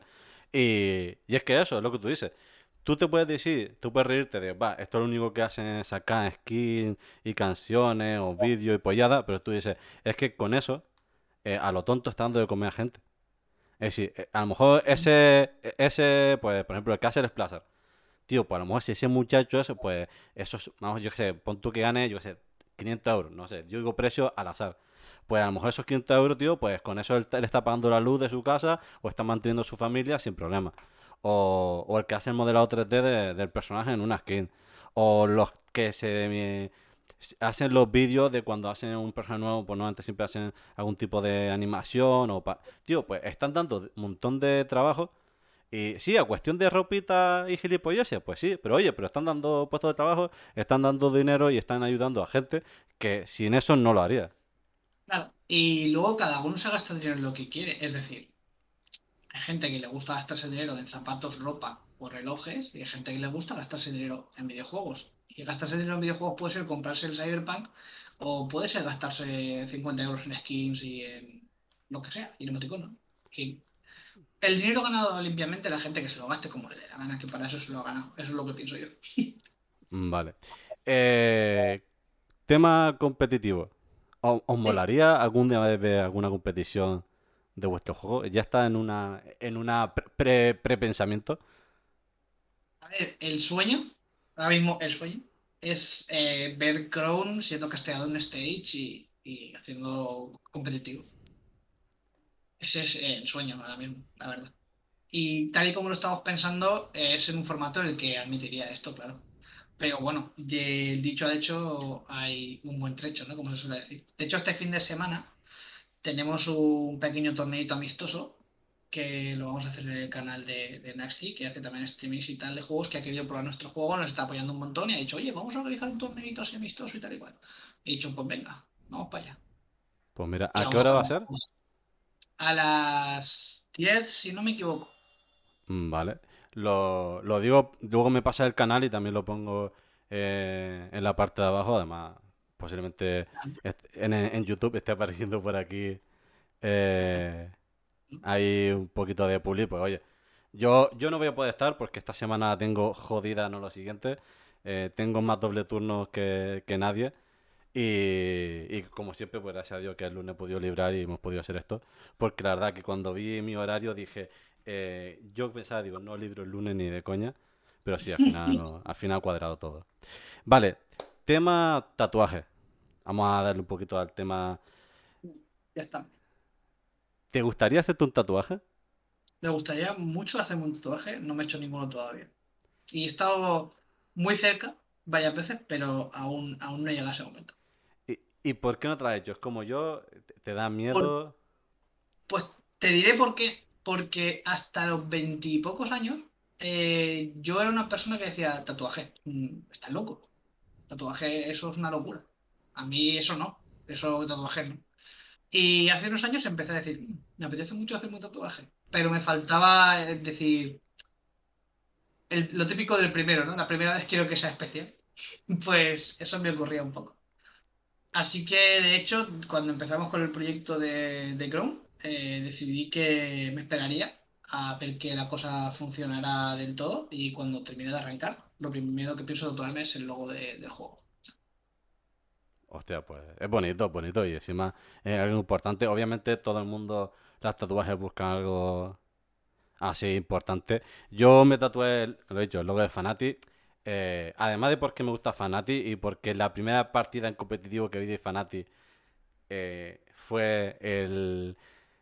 Y, y es que eso es lo que tú dices. Tú te puedes decir, tú puedes reírte de, va, esto lo único que hacen es sacar skins y canciones o vídeos y polladas, pero tú dices, es que con eso, eh, a lo tonto está dando de comer a gente. Es decir, eh, a lo mejor ese, ese, pues, por ejemplo, el Cáceres Plaza, tío, pues a lo mejor si ese muchacho ese, pues, eso es, vamos, yo qué sé, pon tú que gane, yo qué sé, 500 euros, no sé, yo digo precio al azar. Pues a lo mejor esos 500 euros, tío, pues con eso él, está pagando la luz de su casa o está manteniendo su familia sin problema. O, o el que hace el modelado 3D de- del personaje en una skin. O los que se s- hacen los vídeos de cuando hacen un personaje nuevo, pues no, antes siempre hacen algún tipo de animación o... Tío, pues están dando un montón de trabajo. Y sí, a cuestión de ropita y gilipolleces, pues sí, pero oye, pero están dando puestos de trabajo, están dando dinero y están ayudando a gente que sin eso no lo haría. Claro. Y luego cada uno se gasta dinero en lo que quiere, es decir, hay gente que le gusta gastarse dinero en zapatos, ropa o relojes, y hay gente que le gusta gastarse dinero en videojuegos. Y gastarse dinero en videojuegos puede ser comprarse el Cyberpunk o puede ser gastarse 50 euros en skins y en lo que sea, y en emoticonos. Sí. El dinero ganado limpiamente, la gente que se lo gaste como le dé la gana, que para eso se lo ha ganado. Eso es lo que pienso yo. Vale. Eh, tema competitivo. ¿Os, os Sí. molaría algún día ver alguna competición de vuestro juego? Ya está en una en una pre, pre- prepensamiento. A ver, el sueño, ahora mismo el sueño, es eh, ver Crown siendo casteado en stage y, y haciendo competitivo. Ese es eh, el sueño ahora mismo, la verdad. Y tal y como lo estamos pensando, es en un formato en el que admitiría esto, claro. Pero bueno, de dicho al hecho hay un buen trecho, ¿no? Como se suele decir. De hecho, este fin de semana tenemos un pequeño torneito amistoso que lo vamos a hacer en el canal de, de Naxi, que hace también streamings y tal de juegos, que ha querido probar nuestro juego, nos está apoyando un montón y ha dicho, oye, vamos a organizar un torneito así amistoso y tal y cual. He dicho, pues venga, vamos para allá. Pues mira, ¿a qué hora va a a, ser? a las 10 si no me equivoco. Mm, Vale. Lo, lo digo, luego me pasa el canal y también lo pongo eh, en la parte de abajo. Además, posiblemente en, YouTube esté apareciendo por aquí eh, hay un poquito de publi. Pues oye, yo, yo no voy a poder estar porque esta semana tengo jodida, no lo siguiente. Eh, tengo más doble turnos que, que nadie. Y, y como siempre, pues gracias a Dios que el lunes he podido librar y hemos podido hacer esto. Porque la verdad que cuando vi mi horario dije, eh, yo pensaba, digo, no libro el lunes ni de coña. Pero sí, al final, no- al final ha cuadrado todo. Vale, tema tatuaje. Vamos a darle un poquito al tema. Ya está. ¿Te gustaría hacerte un tatuaje? Me gustaría mucho hacerme un tatuaje, no me he hecho ninguno todavía. Y he estado muy cerca varias veces, pero aún, aún no llega ese momento. ¿Y, y por qué no te lo has hecho? ¿Es como yo? ¿Te, te da Por- miedo? pues te diré por qué. Porque hasta los veintipocos años eh, yo era una persona que decía, tatuaje, mm, estás loco. Tatuaje, eso es una locura. A mí eso no, eso tatuaje no. Y hace unos años empecé a decir, "Mm, me apetece mucho hacerme un tatuaje. Pero me faltaba eh, decir, lo típico del primero, ¿no? La primera vez quiero que sea especial. Pues eso me ocurría un poco. Así que, de hecho, cuando empezamos con el proyecto de, de Chrome, eh, decidí que me esperaría a ver que la cosa funcionara del todo y cuando termine de arrancar, lo primero que pienso tatuarme es el logo de- del juego. Hostia, pues es bonito, bonito y encima es algo importante. Obviamente todo el mundo, las tatuajes buscan algo así importante. Yo me tatué, lo he dicho, el logo de Fanati. eh, además de porque me gusta Fanati y porque la primera partida en competitivo que vi de Fanati eh, fue el,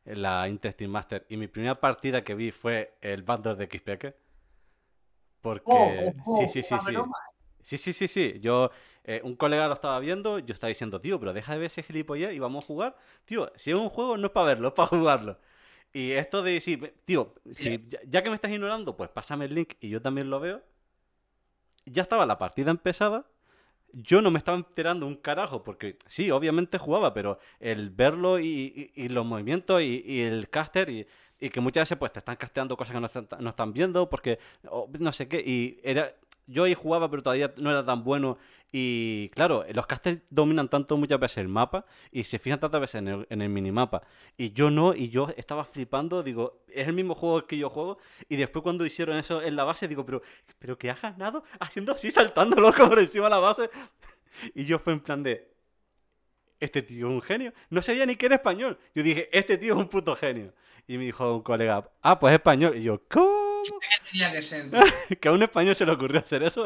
la Intestine Master y mi primera partida que vi fue el Bundle de XPK. Porque sí, sí, sí, sí. Sí, sí, sí, sí. Yo, eh, un colega lo estaba viendo, yo estaba diciendo, tío, pero deja de ver ese gilipollez y vamos a jugar. Tío, si es un juego no es para verlo, es para jugarlo. Y esto de, sí, tío, si, ya, ya que me estás ignorando, pues pásame el link y yo también lo veo. Ya estaba la partida empezada. Yo no me estaba enterando un carajo, porque sí, obviamente jugaba, pero el verlo y, y- y los movimientos y, y el caster y, que muchas veces pues te están casteando cosas que no están, no están viendo porque no sé qué y era yo ahí jugaba pero todavía no era tan bueno y claro los casters dominan tanto muchas veces el mapa y se fijan tantas veces en el, en el minimapa y yo no y yo estaba flipando digo es el mismo juego que yo juego y después cuando hicieron eso en la base digo pero pero que has ganado haciendo así saltando loco por encima de la base y yo fue en plan de este tío es un genio. No sabía ni que era español. Yo dije, este tío es un puto genio. Y me dijo un colega, ah, pues es español. Y yo, ¿cómo? ¿Qué tenía que ser? Que a un español se le ocurrió hacer eso.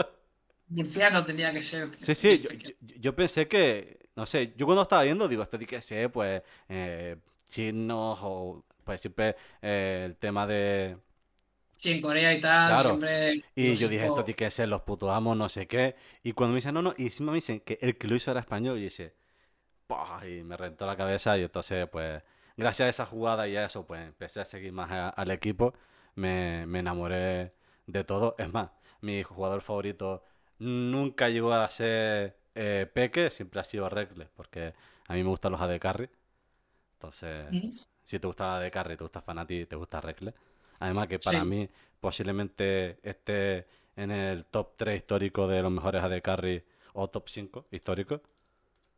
Murciano tenía que ser. Sí, sí, yo, yo- yo pensé que, no sé, yo cuando estaba viendo, digo, esto tiene que ser, pues, eh, chinos o, pues, siempre eh, el tema de... Sí, en Corea y tal, Claro. siempre. Y yo dije, esto tiene que ser los putos amos, no sé qué. Y cuando me dicen, no, no, y encima me dicen que el que lo hizo era español, y dice, "Pah", y me rentó la cabeza. Y entonces, pues, gracias a esa jugada y a eso, pues, empecé a seguir más a- al equipo. Me, me enamoré de todo. Es más, mi jugador favorito nunca llegó a ser eh, Peque, siempre ha sido Reckless, porque a mí me gustan los AD Carry. Entonces, si te gusta AD Carry, te gusta Fanati, te gusta Reckless. Además que para Sí. mí posiblemente esté en el top 3 histórico de los mejores AD Carry o top 5 histórico.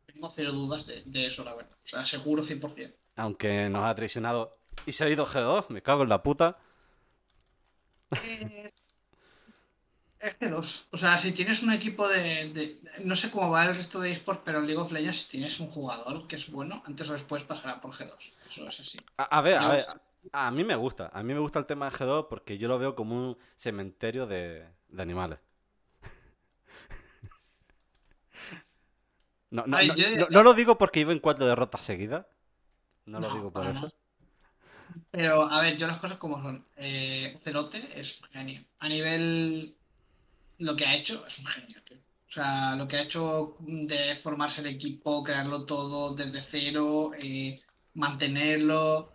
Tengo cero dudas de, de eso, la verdad. O sea, seguro 100%. Aunque nos ha traicionado y se ha ido G2, me cago en la puta. Eh, Es que dos. O sea, si tienes un equipo de, de- No sé cómo va el resto de esports, pero en League of Legends, si tienes un jugador que es bueno, antes o después pasará por G2. Eso es así. A, a ver, a ver, a, mí me gusta. A mí me gusta el tema de G2 porque yo lo veo como un cementerio de, de animales. No, no, Ay, no, yo- no- lo digo porque iba en cuatro derrotas seguidas. No lo digo por eso. Pero, a ver, yo las cosas como son. Eh, Celote es un genio. A nivel. Lo que ha hecho es un genio, tío. O sea, lo que ha hecho de formarse el equipo, crearlo todo desde cero, eh, mantenerlo.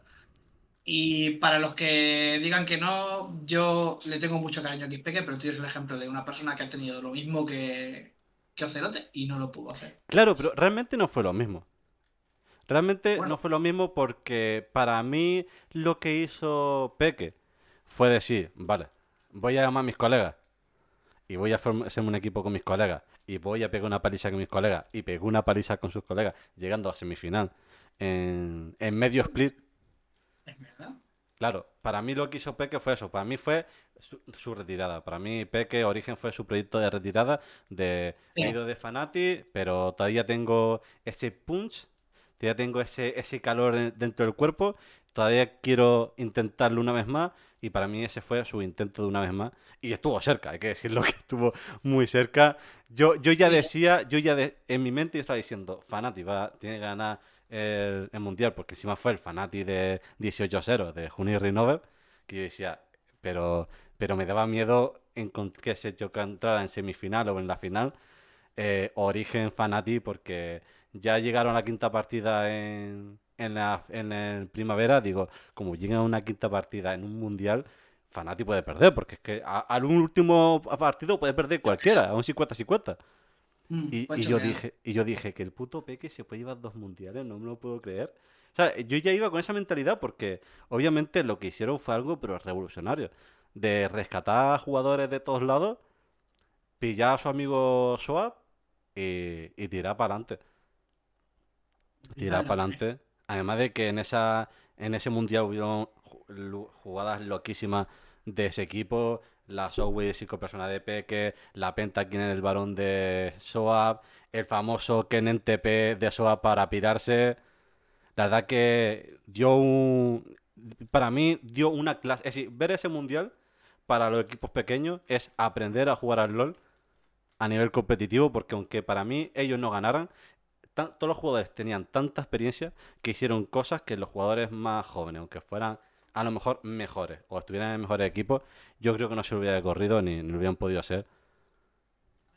Y para los que digan que no, yo le tengo mucho cariño a Quispeque, pero tienes el ejemplo de una persona que ha tenido lo mismo que, que Ocelote y no lo pudo hacer. Claro, pero realmente no fue lo mismo. Realmente Bueno. no fue lo mismo porque para mí lo que hizo Peque fue decir, vale, voy a llamar a mis colegas y voy a hacerme un equipo con mis colegas y voy a pegar una paliza con mis colegas y pegó una paliza con sus colegas llegando a semifinal en, en medio split. Es verdad. Claro, para mí lo que hizo Peque fue eso, para mí fue su, su retirada. Para mí Peque Origen fue su proyecto de retirada de Sí. he ido de Fanati, pero todavía tengo ese punch, todavía tengo ese, ese calor en- dentro del cuerpo, todavía quiero intentarlo una vez más y para mí ese fue su intento de una vez más y estuvo cerca, hay que decirlo que estuvo muy cerca. Yo, yo ya decía, yo ya de- en mi mente yo estaba diciendo, Fanati va, tiene que ganar el, el mundial porque encima fue el Fanati de 18-0 de Juni Rinover que yo decía, pero, pero me daba miedo en que se entrara en semifinal o en la final eh, Origen Fanati porque ya llegaron a la quinta partida en, en la en el primavera, digo, como llegan a una quinta partida en un mundial, Fanati puede perder, porque es que a- al último partido puede perder cualquiera, a un 50-50. Mm, Y, pues y yo dije, y yo dije que el puto Peque se puede llevar dos mundiales, no me lo puedo creer. O sea, yo ya iba con esa mentalidad porque obviamente lo que hicieron fue algo pero revolucionario. De rescatar a jugadores de todos lados, pillar a su amigo Swap y, y tirar para adelante. Tirar para adelante. Además de que en esa en ese mundial hubieron jugadas loquísimas de ese equipo. La Shockwave de 5 personas de Peque, la Pentakin en el varón de Soap, el famoso Ken TP de Soap para pirarse. La verdad que dio un... Para mí dio una clase... Es decir, ver ese mundial para los equipos pequeños es aprender a jugar al LoL a nivel competitivo porque aunque para mí ellos no ganaran, todos los jugadores tenían tanta experiencia que hicieron cosas que los jugadores más jóvenes, aunque fueran a lo mejor mejores o estuvieran en mejores equipos, yo creo que no se lo hubiera corrido ni, ni lo hubieran podido hacer.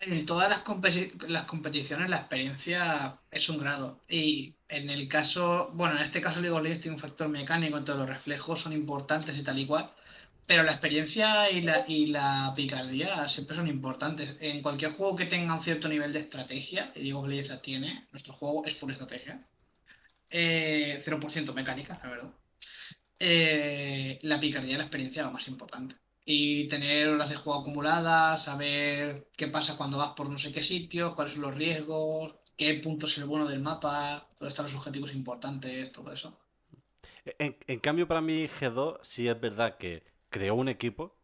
En todas las competiciones la experiencia es un grado. Y En el caso, bueno, en este caso League of Legends tiene un factor mecánico, entonces los reflejos son importantes y tal y cual, pero la experiencia y la, y la picardía siempre son importantes. En cualquier juego que tenga un cierto nivel de estrategia, y of Legends la tiene, nuestro juego es full estrategia, eh, 0% mecánica, la verdad. Eh, la picardía y la experiencia es lo más importante. Y tener horas de juego acumuladas, saber qué pasa cuando vas por no sé qué sitios, cuáles son los riesgos, qué punto es el bueno del mapa, dónde están los objetivos importantes, todo eso. En, en cambio, para mí, G2 sí es verdad que creó un equipo.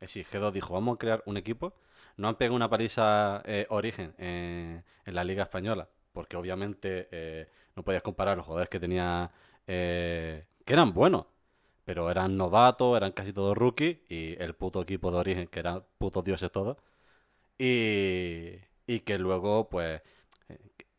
Es decir, G2 dijo, vamos a crear un equipo. No han pegado una paliza eh, origen en la Liga Española, porque obviamente eh, no podías comparar los jugadores que tenía, eh, que eran buenos, pero eran novatos, eran casi todos rookies, y el puto equipo de origen, que eran putos dioses todos. Y, y que luego, pues,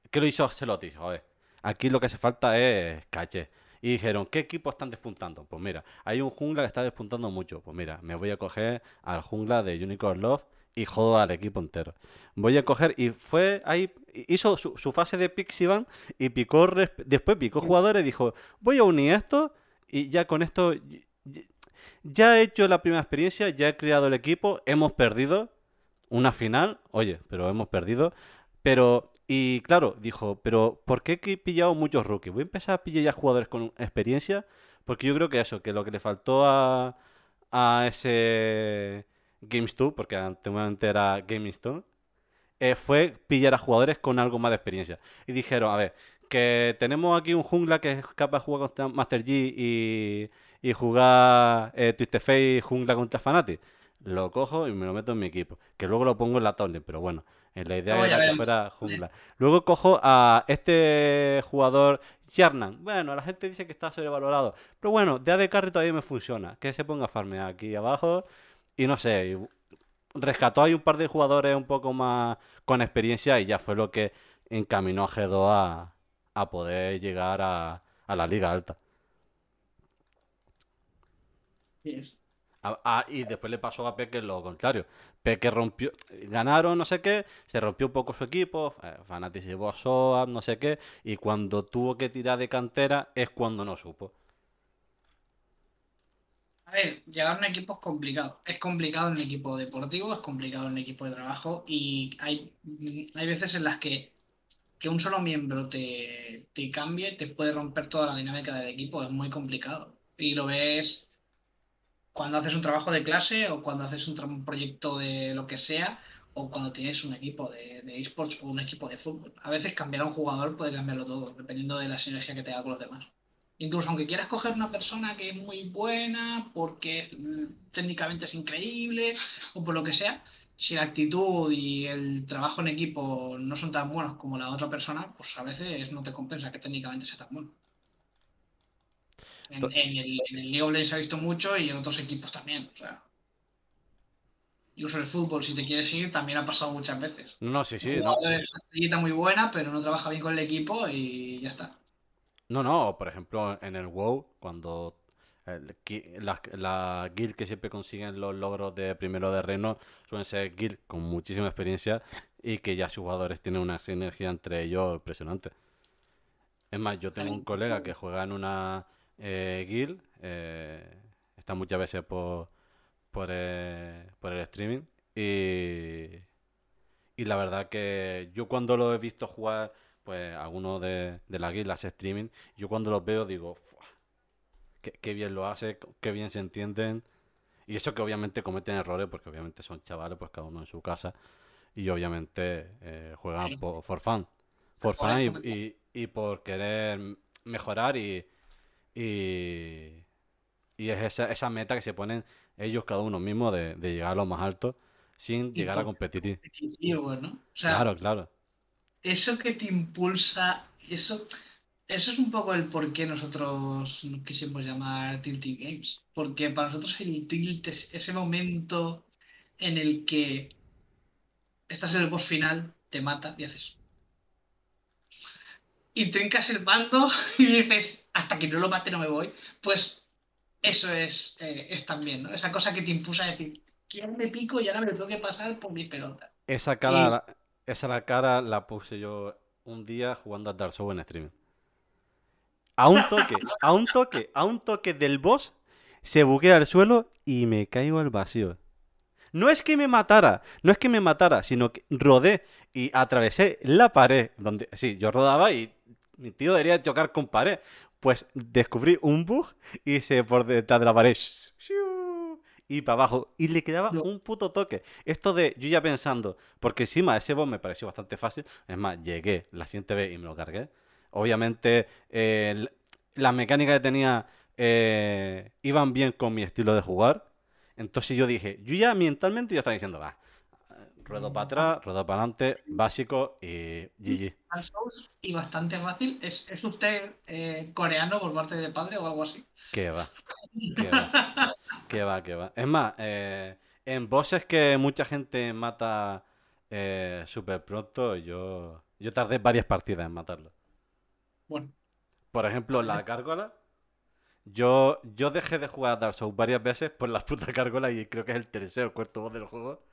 ¿qué lo hizo Ancelotti? Joder, aquí lo que hace falta es caché. Y dijeron, ¿qué equipo están despuntando? Pues mira, hay un jungla que está despuntando mucho. Pues mira, me voy a coger al jungla de Unicorn Love y jodo al equipo entero. Voy a coger y fue ahí, hizo su, fase de Pixivan y picó, después picó jugadores y dijo, voy a unir esto y ya con esto, ya he hecho la primera experiencia, ya he creado el equipo, hemos perdido una final, oye, pero hemos perdido, pero, y claro, dijo, pero ¿por qué he pillado muchos rookies? Voy a empezar a pillar ya jugadores con experiencia, porque yo creo que eso, que lo que le faltó a, a ese Games 2, porque antiguamente era Gaming Stone, eh, fue pillar a jugadores con algo más de experiencia. Y dijeron, a ver, que tenemos aquí un jungla que es capaz de jugar contra Master G y, y jugar eh, Twisted jungla contra Fnatic. Lo cojo y me lo meto en mi equipo. Que luego lo pongo en la lane, pero bueno, eh, la idea ya era que fuera jungla. Luego cojo a este jugador, Jarnan. Bueno, la gente dice que está sobrevalorado. Pero bueno, de AD Carry todavía me funciona. Que se ponga a farmear aquí abajo. Y no sé, y rescató ahí un par de jugadores un poco más con experiencia y ya fue lo que encaminó a G2 a, a poder llegar a, a la liga alta. Sí. Y después le pasó a Peque lo contrario. Peque rompió, ganaron no sé qué, se rompió un poco su equipo, eh, Fnatic se llevó a Soap, no sé qué, y cuando tuvo que tirar de cantera es cuando no supo. A ver, llegar a un equipo es complicado. Es complicado en un equipo deportivo, es complicado en equipo de trabajo y hay, hay veces en las que, que un solo miembro te, te cambie, te puede romper toda la dinámica del equipo, es muy complicado. Y lo ves cuando haces un trabajo de clase o cuando haces un, proyecto de lo que sea o cuando tienes un equipo de, de esports o un equipo de fútbol. A veces cambiar a un jugador puede cambiarlo todo, dependiendo de la sinergia que tenga con los demás. Incluso aunque quieras coger una persona que es muy buena porque mm, técnicamente es increíble o por lo que sea, si la actitud y el trabajo en equipo no son tan buenos como la otra persona, pues a veces no te compensa que técnicamente sea tan bueno. En, el, en el League of Legends se ha visto mucho y en otros equipos también. O sea, incluso el fútbol, si te quieres ir, también ha pasado muchas veces. No, sí, sí, no. es una estrellita muy buena, pero no trabaja bien con el equipo y ya está. No, no, por ejemplo, en el WoW, cuando el las la guild que siempre consiguen los logros de primero de reino suelen ser guild con muchísima experiencia y que ya sus jugadores tienen una sinergia entre ellos impresionante. Es más, yo tengo un colega que juega en una eh, guild, eh, está muchas veces por, por, eh, por el streaming y, y la verdad que yo cuando lo he visto jugar, pues algunos de, de la guild hace streaming, yo cuando los veo digo, "Fua, qué, qué bien lo hace, qué bien se entienden. Y eso que obviamente cometen errores, porque obviamente son chavales, pues cada uno en su casa. Y obviamente eh, juegan por, for fun. For fun y, y- y por querer mejorar y, y, y es esa, esa meta que se ponen ellos cada uno mismo de, de llegar a lo más alto sin Y llegar a competir. competitivo, ¿no? O sea, Claro, claro. eso que te impulsa, eso, eso es un poco el por qué nosotros nos quisimos llamar Tilting Games. Porque para nosotros el tilt es ese momento en el que estás en el boss final, te mata y haces. Y trincas el mando y dices, hasta que no lo mate no me voy. Pues eso es, eh, es también, ¿no? Esa cosa que te impulsa a decir, ahora me pico y ahora me lo tengo que pasar por mi pelota. Esa cara, la- esa la cara la puse yo un día jugando a Dark Souls en streaming. a un toque, a un toque, a un toque del boss, se buquea al suelo y me caigo al vacío. No es que me matara, no es que me matara, sino que rodé y atravesé la pared. Donde, sí, yo rodaba y mi tío debería chocar con pared. Pues descubrí un bug y hice por detrás de la pared. Y para abajo. Y le quedaba un puto toque. Esto de yo ya pensando, porque encima ese boss me pareció bastante fácil. Es más, llegué la siguiente vez y me lo cargué. Obviamente, eh, las mecánicas que tenía eh, iban bien con mi estilo de jugar. Entonces yo dije, yo ya mentalmente ya estaba diciendo, va, ruedo para atrás, ruedo para adelante, básico y GG. Y bastante fácil. ¿Es, es usted eh, coreano por parte de padre o algo así? Que va. Que va. que va, que va. Es más, eh, en bosses que mucha gente mata eh, súper pronto, yo, yo tardé varias partidas en matarlo. Bueno. Por ejemplo, la gárgola. Yo, yo dejé de jugar a Dark Souls varias veces por la puta gárgola y creo que es el tercer o cuarto boss del juego.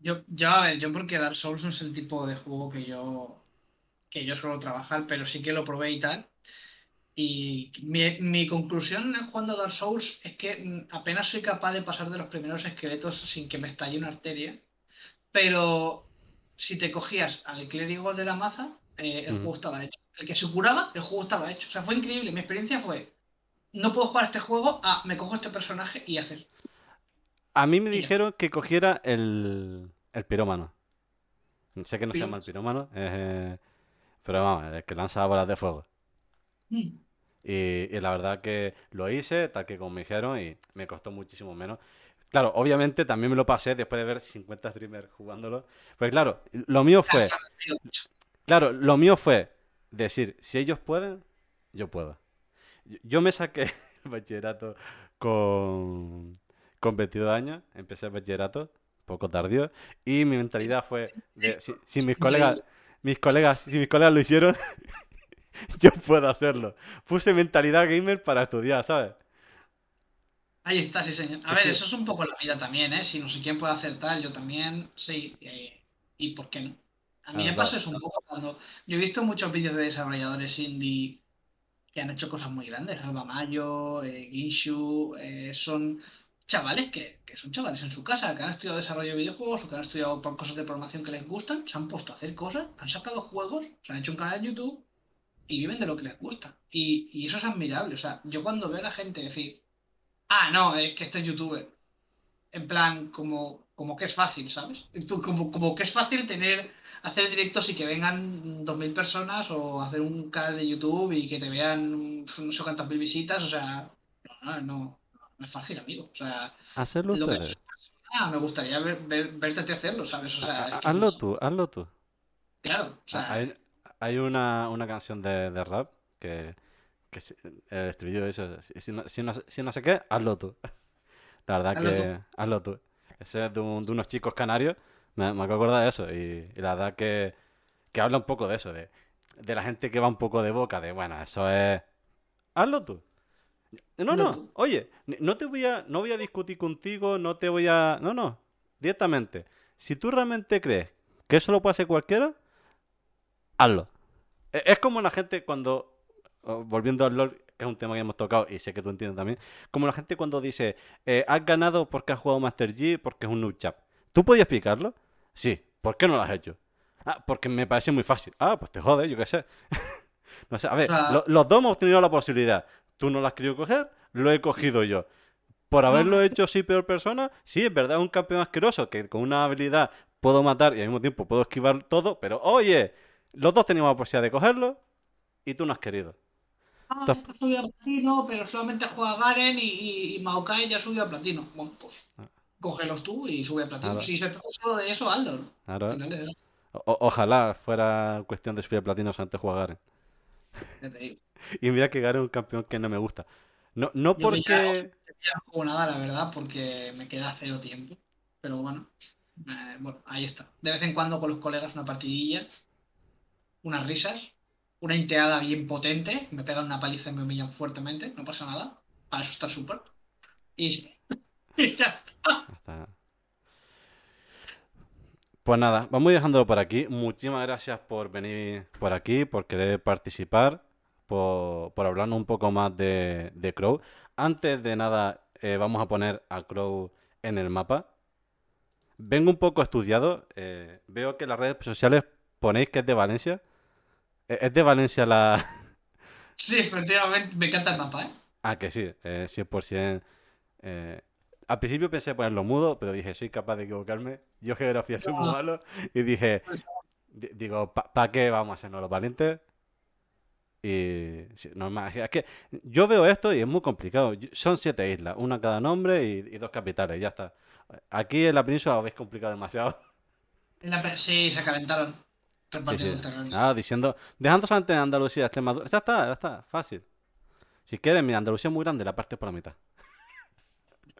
Yo, yo, a ver, yo porque Dark Souls no es el tipo de juego que yo, que yo suelo trabajar, pero sí que lo probé y tal. Y mi, mi conclusión jugando Dark Souls es que mm, apenas soy capaz de pasar de los primeros esqueletos sin que me estalle una arteria. Pero si te cogías al clérigo de la maza, eh, el juego estaba hecho. El que se curaba, el juego estaba hecho. O sea, fue increíble. Mi experiencia fue, no puedo jugar este juego, ah, me cojo este personaje y hacer. A mí me dijeron que cogiera el, el pirómano. Sé que no se llama el pirómano, eh, pero vamos, el que lanza bolas de fuego. Mm. Y, la verdad que lo hice, tal que como me dijeron, y me costó muchísimo menos. Claro, obviamente también me lo pasé después de ver 50 streamers jugándolo. Pues claro, lo mío fue. Claro, lo mío fue decir, si ellos pueden, yo puedo. Yo me saqué el bachillerato con, con 22 años, empecé el bachillerato, poco tardío, y mi mentalidad fue, si, mis colegas, mis colegas, si mis colegas lo hicieron, yo puedo hacerlo. Puse mentalidad gamer para estudiar, ¿sabes? Ahí está, sí, señor. A ver, eso es un poco la vida también, ¿eh? Si no sé quién puede hacer tal, yo también, sí. Eh, ¿Y por qué no? A mí me pasa eso un poco cuando... Yo he visto muchos vídeos de desarrolladores indie que han hecho cosas muy grandes. Alba Mayo, eh, Ginshu, eh, son chavales que, que, son chavales en su casa, que han estudiado desarrollo de videojuegos o que han estudiado cosas de programación que les gustan, se han puesto a hacer cosas, han sacado juegos, se han hecho un canal de YouTube y viven de lo que les gusta. Y, y eso es admirable. O sea, yo cuando veo a la gente decir, ah, no, es que este es youtuber, en plan, como, como que es fácil, ¿sabes? Como, como que es fácil tener hacer directos y que vengan 2.000 personas o hacer un canal de YouTube y que te vean no sé cuántas mil visitas, o sea, no, no es fácil, amigo. O sea, hacerlo ustedes. Ah, me gustaría ver, verte hacerlo, ¿sabes? O sea, hazlo tú, hazlo tú. Claro, o sea, hay, hay una, una, canción de, de rap que, que el estribillo es eso, si no, si, no, si no sé qué, hazlo tú. La verdad que hazlo tú. Ese es de, de unos chicos canarios me, me acuerdo de eso y, la verdad que, que, habla un poco de eso, de, de, la gente que va un poco de boca, de bueno, eso es... Hazlo tú. No, no, oye, no te voy a, no voy a discutir contigo, no te voy a... No, no, directamente. Si tú realmente crees que eso lo puede hacer cualquiera, hazlo. E, es como la gente cuando, volviendo al LOL, que es un tema que hemos tocado y sé que tú entiendes también, como la gente cuando dice, eh, has ganado porque has jugado Master G, porque es un noob chap. ¿Tú podías explicarlo? Sí. ¿Por qué no lo has hecho? Ah, porque me parece muy fácil. Ah, pues te jode, yo qué sé. no sé, a ver, los dos hemos tenido la posibilidad. Tú no lo has querido coger, lo he cogido yo. Por haberlo hecho sí peor persona, sí, es verdad, es un campeón asqueroso que con una habilidad puedo matar y al mismo tiempo puedo esquivar todo, pero oye, los dos teníamos la posibilidad de cogerlo y tú no has querido. Ah, Entonces... subido a platino, pero solamente juega Garen y, y, Maokai ya subió a platino. Bueno, pues. Ah cógelos tú y sube a platino. Si se trata solo de eso, Aldo. Claro. ojalá fuera cuestión de subir a platino antes de jugar Garen. Y mira que Garen es un campeón que no me gusta. No, no porque. no juego nada, la verdad, porque me queda cero tiempo. Pero bueno, eh, bueno, ahí está. De vez en cuando con los colegas una partidilla, unas risas, una inteada bien potente, me pegan una paliza y me humillan fuertemente, no pasa nada. Para eso está súper. Y Pues nada, vamos dejándolo por aquí. Muchísimas gracias por venir por aquí, por querer participar, por, por hablarnos un poco más de, de Crow. Antes de nada, eh, vamos a poner a Crow en el mapa. Vengo un poco estudiado. eh, veo que en las redes sociales ponéis que es de Valencia. Eh, ¿Es de Valencia la...? Sí, efectivamente, me encanta el mapa, ¿eh? Ah, que sí, eh, 100%. Al principio pensé ponerlo mudo, pero dije, soy capaz de equivocarme. Yo geografía soy muy malo. Y dije, Pues, di- digo, ¿para qué vamos a hacernos los valientes? Y sí, normal. Es que yo veo esto y es muy complicado. Son siete islas, una cada nombre y, y dos capitales, ya está. Aquí en la península lo habéis complicado demasiado. en la sí, se calentaron Sí, sí. Nada, diciendo, dejando solamente Andalucía, Extremadura. Ya está, ya está, fácil. Si quieres, mira, Andalucía es muy grande, la parte por la mitad.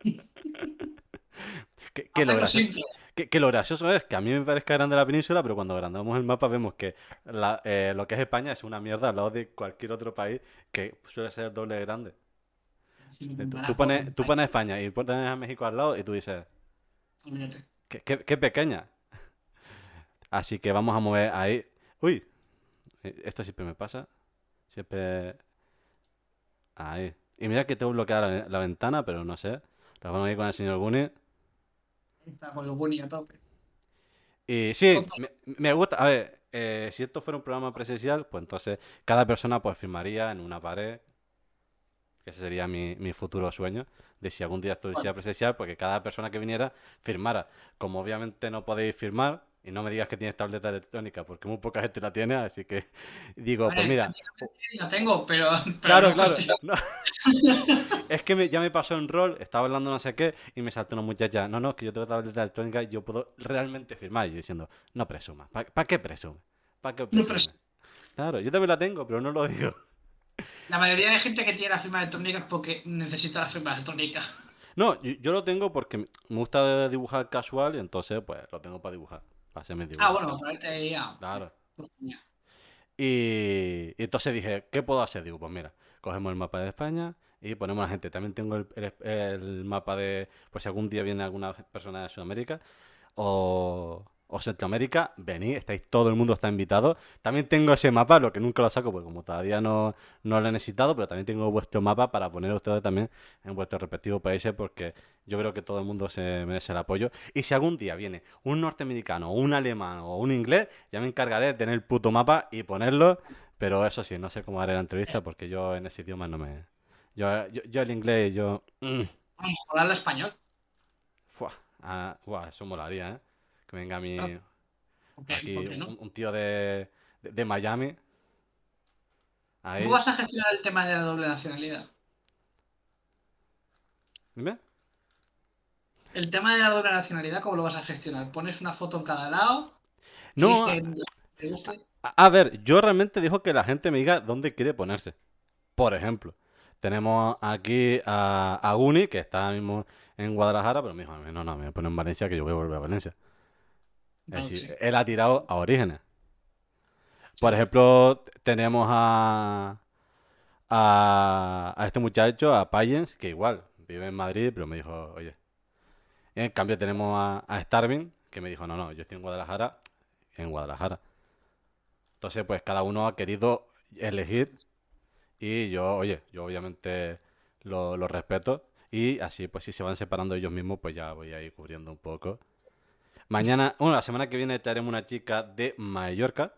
¿Qué, qué lo gracioso, lo gracioso es que a mí me parezca grande la península, pero cuando agrandamos el mapa vemos que la- eh, lo que es España es una mierda al lado de cualquier otro país que suele ser doble de grande. Si Eh, Tú, pones, tú España, pones España y pones a México al lado y tú dices, olvídate. qué, qué- qué pequeña. Así que vamos a mover ahí. Uy, eh, esto siempre me pasa. Siempre... Ahí. Y mira que tengo bloqueada la, la ventana, pero no sé. La vamos a ir con el señor. Ahí Está con el Guni a tope. Y sí, me, me gusta. A ver, eh, si esto fuera un programa presencial, pues entonces cada persona pues firmaría en una pared. Ese sería mi, mi futuro sueño. De si algún día esto sea presencial, porque cada persona que viniera firmara. Como obviamente no podéis firmar, y no me digas que tienes tableta electrónica, porque muy poca gente la tiene, así que digo, pues mira. La tengo, pero. pero Claro, no claro. no. Es que me- ya me pasó en rol, estaba hablando no sé qué, y me saltó una muchacha. No, no, que yo tengo tableta electrónica y yo puedo realmente firmar. Y yo diciendo, no presumas. ¿Para qué presumes? ¿Para qué No presumes? Claro, yo también la tengo, pero no lo digo. La mayoría de gente que tiene la firma electrónica es porque necesita la firma electrónica. No, yo, yo lo tengo porque me gusta dibujar casual y entonces, pues, lo tengo para dibujar. Ah, bueno, ponerte ahí a. Claro. Y, y entonces dije, ¿qué puedo hacer? Digo, pues mira, cogemos el mapa de España y ponemos a la gente. También tengo el, el- el mapa de, pues si algún día viene alguna persona de Sudamérica o, o Centroamérica, venid, estáis, todo el mundo está invitado. También tengo ese mapa, lo que nunca lo saco, porque como todavía no, no lo he necesitado, pero también tengo vuestro mapa para poner ustedes también en vuestros respectivos países, porque yo creo que todo el mundo se merece el apoyo. Y si algún día viene un norteamericano, un alemán o un inglés, ya me encargaré de tener el puto mapa y ponerlo. Pero eso sí, no sé cómo haré la entrevista porque yo en ese idioma no me... Yo, yo, yo el inglés, yo... mm, Vamos a hablar español. fuah, ah, buah, eso molaría, ¿eh? Que venga a mí Ah, ¿Por qué, aquí por qué un, tío de, de, de Miami. Ahí. ¿Cómo vas a gestionar el tema de la doble nacionalidad? Dime. El tema de la doble nacionalidad, ¿cómo lo vas a gestionar? ¿Pones una foto en cada lado? No, a, a ver, yo realmente digo que la gente me diga dónde quiere ponerse. Por ejemplo, tenemos aquí a, a Guni, que está mismo en Guadalajara, pero me dijo, no, no, me voy a poner en Valencia, que yo voy a volver a Valencia. No, decir, sí. él ha tirado a orígenes. Por ejemplo, tenemos a, a, a este muchacho, a Payens, que igual vive en Madrid, pero me dijo, oye. Y en cambio tenemos a, a Starving, que me dijo, no, no, yo estoy en Guadalajara, en Guadalajara. Entonces, pues cada uno ha querido elegir y yo, oye, yo obviamente lo, lo respeto y así, pues si se van separando ellos mismos, pues ya voy a ir cubriendo un poco. Mañana, bueno, la semana que viene traeremos una chica de Mallorca,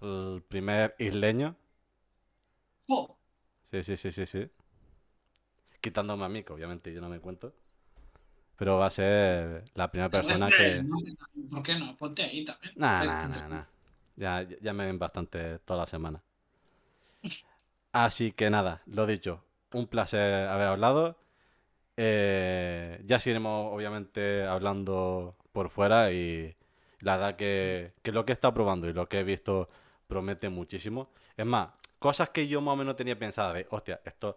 el primer isleño. Oh, Sí, sí, sí, sí, sí. Quitándome a mí, que obviamente yo no me cuento. Pero va a ser la primera persona que... no, ¿Por qué no? Ponte ahí también. Nah, nah, nah, nah. Ya, ya- ya me ven bastante toda la semana. Así que nada, lo dicho, un placer haber hablado. Eh, ya seguiremos obviamente hablando por fuera y la verdad que, que lo que estado probando y lo que he visto promete muchísimo. Es más, cosas que yo más o menos tenía pensada de, hostia, esto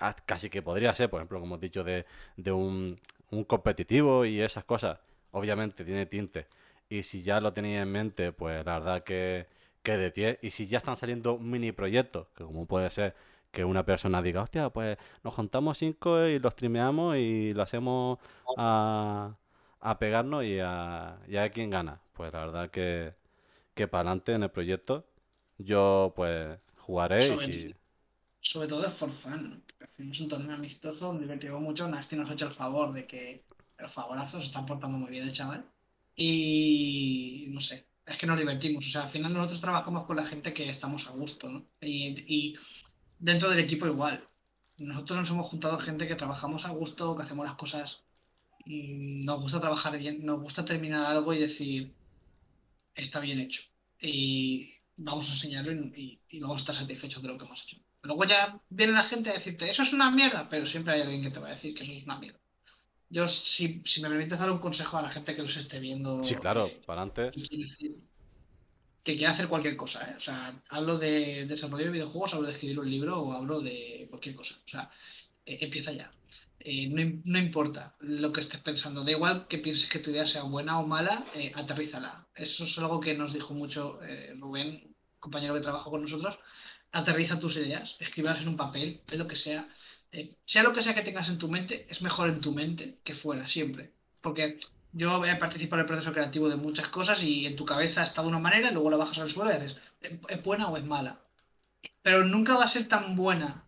ah, casi que podría ser, por ejemplo, como he dicho, de, de un, un competitivo y esas cosas, obviamente tiene tinte. Y si ya lo tenía en mente, pues la verdad que, que de pie. Y si ya están saliendo mini proyectos, que como puede ser que una persona diga, hostia, pues nos juntamos cinco y los streameamos y lo hacemos a, a pegarnos y a, y a quién gana. Pues la verdad que, que para adelante en el proyecto. Yo, pues, jugaréis Sobre, y... sobre todo es for fun. Hacemos un torneo amistoso, nos divertimos mucho. Nasty nos ha hecho el favor de que los favorazos se están portando muy bien el chaval. Y no sé, es que nos divertimos. O sea, al final nosotros trabajamos con la gente que estamos a gusto. Y, y dentro del equipo igual. Nosotros nos hemos juntado gente que trabajamos a gusto, que hacemos las cosas. Nos gusta trabajar bien, nos gusta terminar algo y decir, está bien hecho. Y vamos a enseñarlo y, y vamos a estar satisfechos de lo que hemos hecho. Luego ya viene la gente a decirte, eso es una mierda, pero siempre hay alguien que te va a decir que eso es una mierda. Yo, si, si me permites dar un consejo a la gente que los esté viendo, Sí, claro, para adelante. que quiera hacer cualquier cosa, ¿eh? O sea, hablo de desarrollo de videojuegos, hablo de escribir un libro o hablo de cualquier cosa. O sea, eh, empieza ya. Eh, no, no importa lo que estés pensando, da igual que pienses que tu idea sea buena o mala, eh, aterrízala. Eso es algo que nos dijo mucho eh, Rubén, compañero que trabajó con nosotros. Aterriza tus ideas, escríbelas en un papel, es lo que sea. Eh, sea lo que sea que tengas en tu mente, es mejor en tu mente que fuera, siempre. Porque yo he participado en el proceso creativo de muchas cosas y en tu cabeza está de una manera, y luego la bajas al suelo y dices, ¿es es buena o es mala? Pero nunca va a ser tan buena.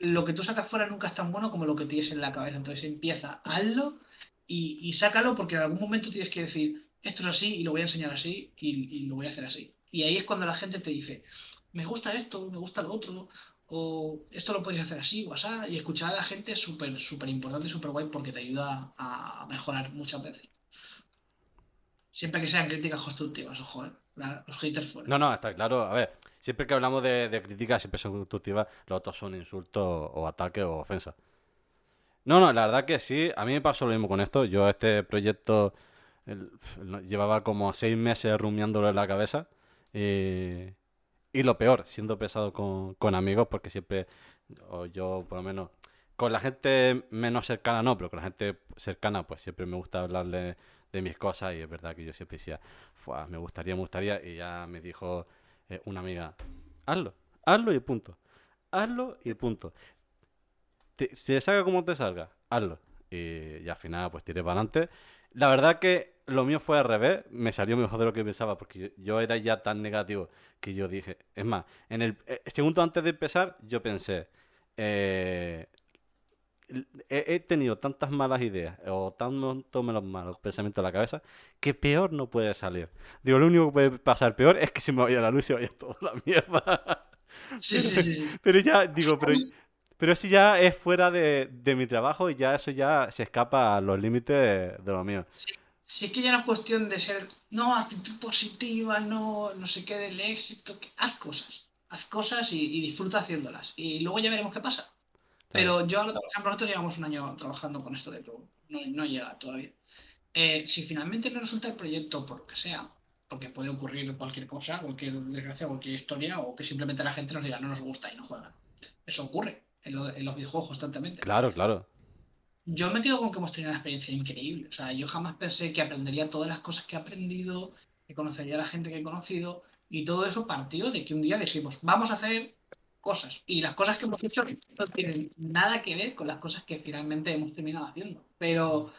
Lo que tú sacas fuera nunca es tan bueno como lo que tienes en la cabeza. Entonces empieza, hazlo y, y sácalo porque en algún momento tienes que decir, esto es así y lo voy a enseñar así y, lo voy a hacer así. Y ahí es cuando la gente te dice, me gusta esto, me gusta lo otro, o esto lo podrías hacer así o así. Y escuchar a la gente es súper, súper importante, súper guay porque te ayuda a mejorar muchas veces. Siempre que sean críticas constructivas, ojo, ¿eh? Los haters fuera. No, no, está claro. A ver, siempre que hablamos de, críticas, siempre son constructivas, los otros son insultos o ataques o ofensas. No, no, la verdad que sí, a mí me pasó lo mismo con esto. Yo este proyecto llevaba como seis meses rumiándolo en la cabeza. Y, y lo peor, siendo pesado con, con amigos, porque siempre, o yo por lo menos, con la gente menos cercana no, pero con la gente cercana, pues siempre me gusta hablarle de mis cosas. Y es verdad que yo siempre decía, "Fua, me gustaría, me gustaría. Y ya me dijo eh, una amiga, hazlo, hazlo y punto. Hazlo y punto te, si te salga como te salga, hazlo. Y, y al final, pues tiré para adelante. La verdad que lo mío fue al revés, me salió mejor de lo que pensaba, porque yo, era ya tan negativo que yo dije, es más, en el eh, segundo antes de empezar, yo pensé, eh, he, he tenido tantas malas ideas o tantos malos, malos pensamientos en la cabeza que peor no puede salir. Digo, lo único que puede pasar peor es que se me vaya la luz y se vaya toda la mierda. Sí, sí, sí. Pero ya, digo, pero, pero eso ya es fuera de, de mi trabajo y ya eso ya se escapa a los límites de, lo mío. Sí, sí que ya no es cuestión de ser, no, actitud positiva, no, no sé qué del éxito. que- Haz cosas, haz cosas y, y disfruta haciéndolas. Y luego ya veremos qué pasa. Pero yo, ahora, por ejemplo, nosotros llevamos un año trabajando con esto de Pro. No, no llega todavía. Eh, si finalmente no resulta el proyecto por lo que sea, porque puede ocurrir cualquier cosa, cualquier desgracia, cualquier historia, o que simplemente la gente nos diga no nos gusta y no juega. Eso ocurre en, lo- en los videojuegos constantemente. Claro, claro. Yo me quedo con que hemos tenido una experiencia increíble. O sea, yo jamás pensé que aprendería todas las cosas que he aprendido, que conocería a la gente que he conocido, y todo eso partió de que un día dijimos, vamos a hacer cosas. Y las cosas que hemos hecho no tienen nada que ver con las cosas que finalmente hemos terminado haciendo. Pero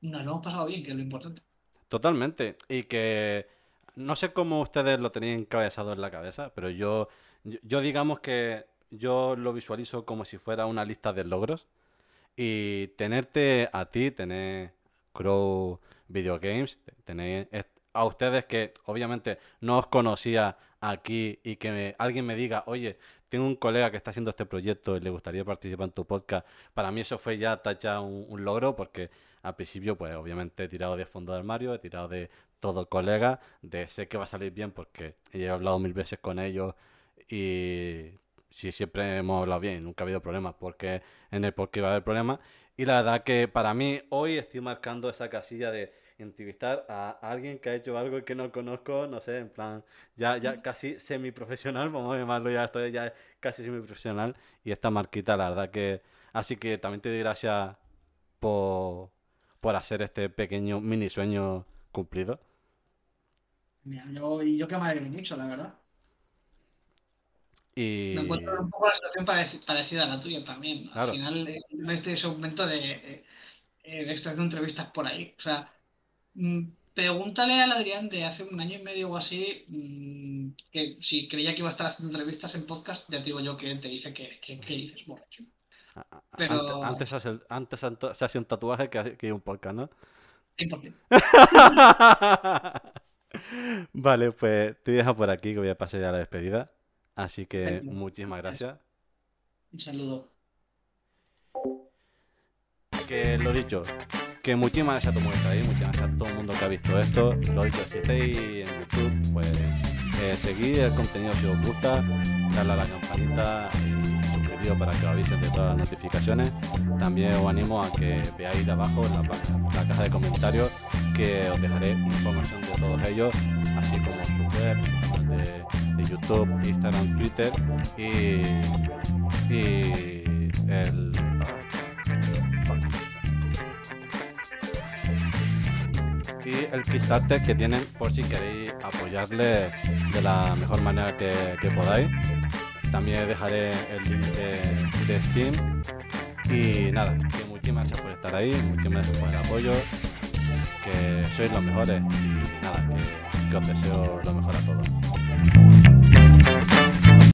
nos lo hemos pasado bien, que es lo importante. Totalmente. Y que no sé cómo ustedes lo tenían encabezado en la cabeza, pero yo, yo, digamos que yo lo visualizo como si fuera una lista de logros. Y tenerte a ti, tener Crow Video Games, tener a ustedes que obviamente no os conocía aquí y que alguien me diga, oye, tengo un colega que está haciendo este proyecto y le gustaría participar en tu podcast. Para mí eso fue ya tacha un, logro porque al principio, pues obviamente he tirado de fondo del armario, he tirado de todo colega, de sé que va a salir bien porque he hablado mil veces con ellos y sí, siempre hemos hablado bien, nunca ha habido problemas porque en el porque va a haber problemas. Y la verdad que para mí hoy estoy marcando esa casilla de entrevistar a alguien que ha hecho algo que no conozco, no sé, en plan, ya, ya casi semiprofesional, vamos a llamarlo ya, esto ya es casi semiprofesional. Y esta marquita, la verdad que... Así que también te doy gracias por, por hacer este pequeño mini sueño cumplido. Mira, yo, yo que me alegro mucho, la verdad. Y... Me encuentro en un poco la situación parec- parecida a la tuya también. Al Claro. final, eh, este segmento de, eh, eh, estoy haciendo entrevistas por ahí. O sea, pregúntale al Adrián de hace un año y medio o así, mm, que si creía que iba a estar haciendo entrevistas en podcast, ya te digo yo que te dice que, que, que dices, borracho. Pero... Antes, antes, antes, antes se hace un tatuaje que, que un podcast, ¿no? 100%. vale, pues te dejo por aquí que voy a pasar ya la despedida. Así que Perfecto. muchísimas gracias. Un saludo. Que lo dicho, que muchísimas gracias a todo el mundo muchas gracias a todo el mundo que ha visto esto. Lo dicho, si estáis en YouTube, pues eh, el contenido si os gusta, darle a la campanita y suscribiros para que os avisen de todas las notificaciones. También os animo a que veáis de abajo en la, caja de comentarios que os dejaré información de todos ellos, así como su web, de, de YouTube, Instagram, Twitter y, y el... y el Kickstarter que tienen por si queréis apoyarle de la mejor manera que, podáis. También dejaré el link de, de Steam. Y nada, que muchísimas gracias por estar ahí, muchísimas gracias por el apoyo, que sois los mejores y nada, que, que os deseo lo mejor a todos.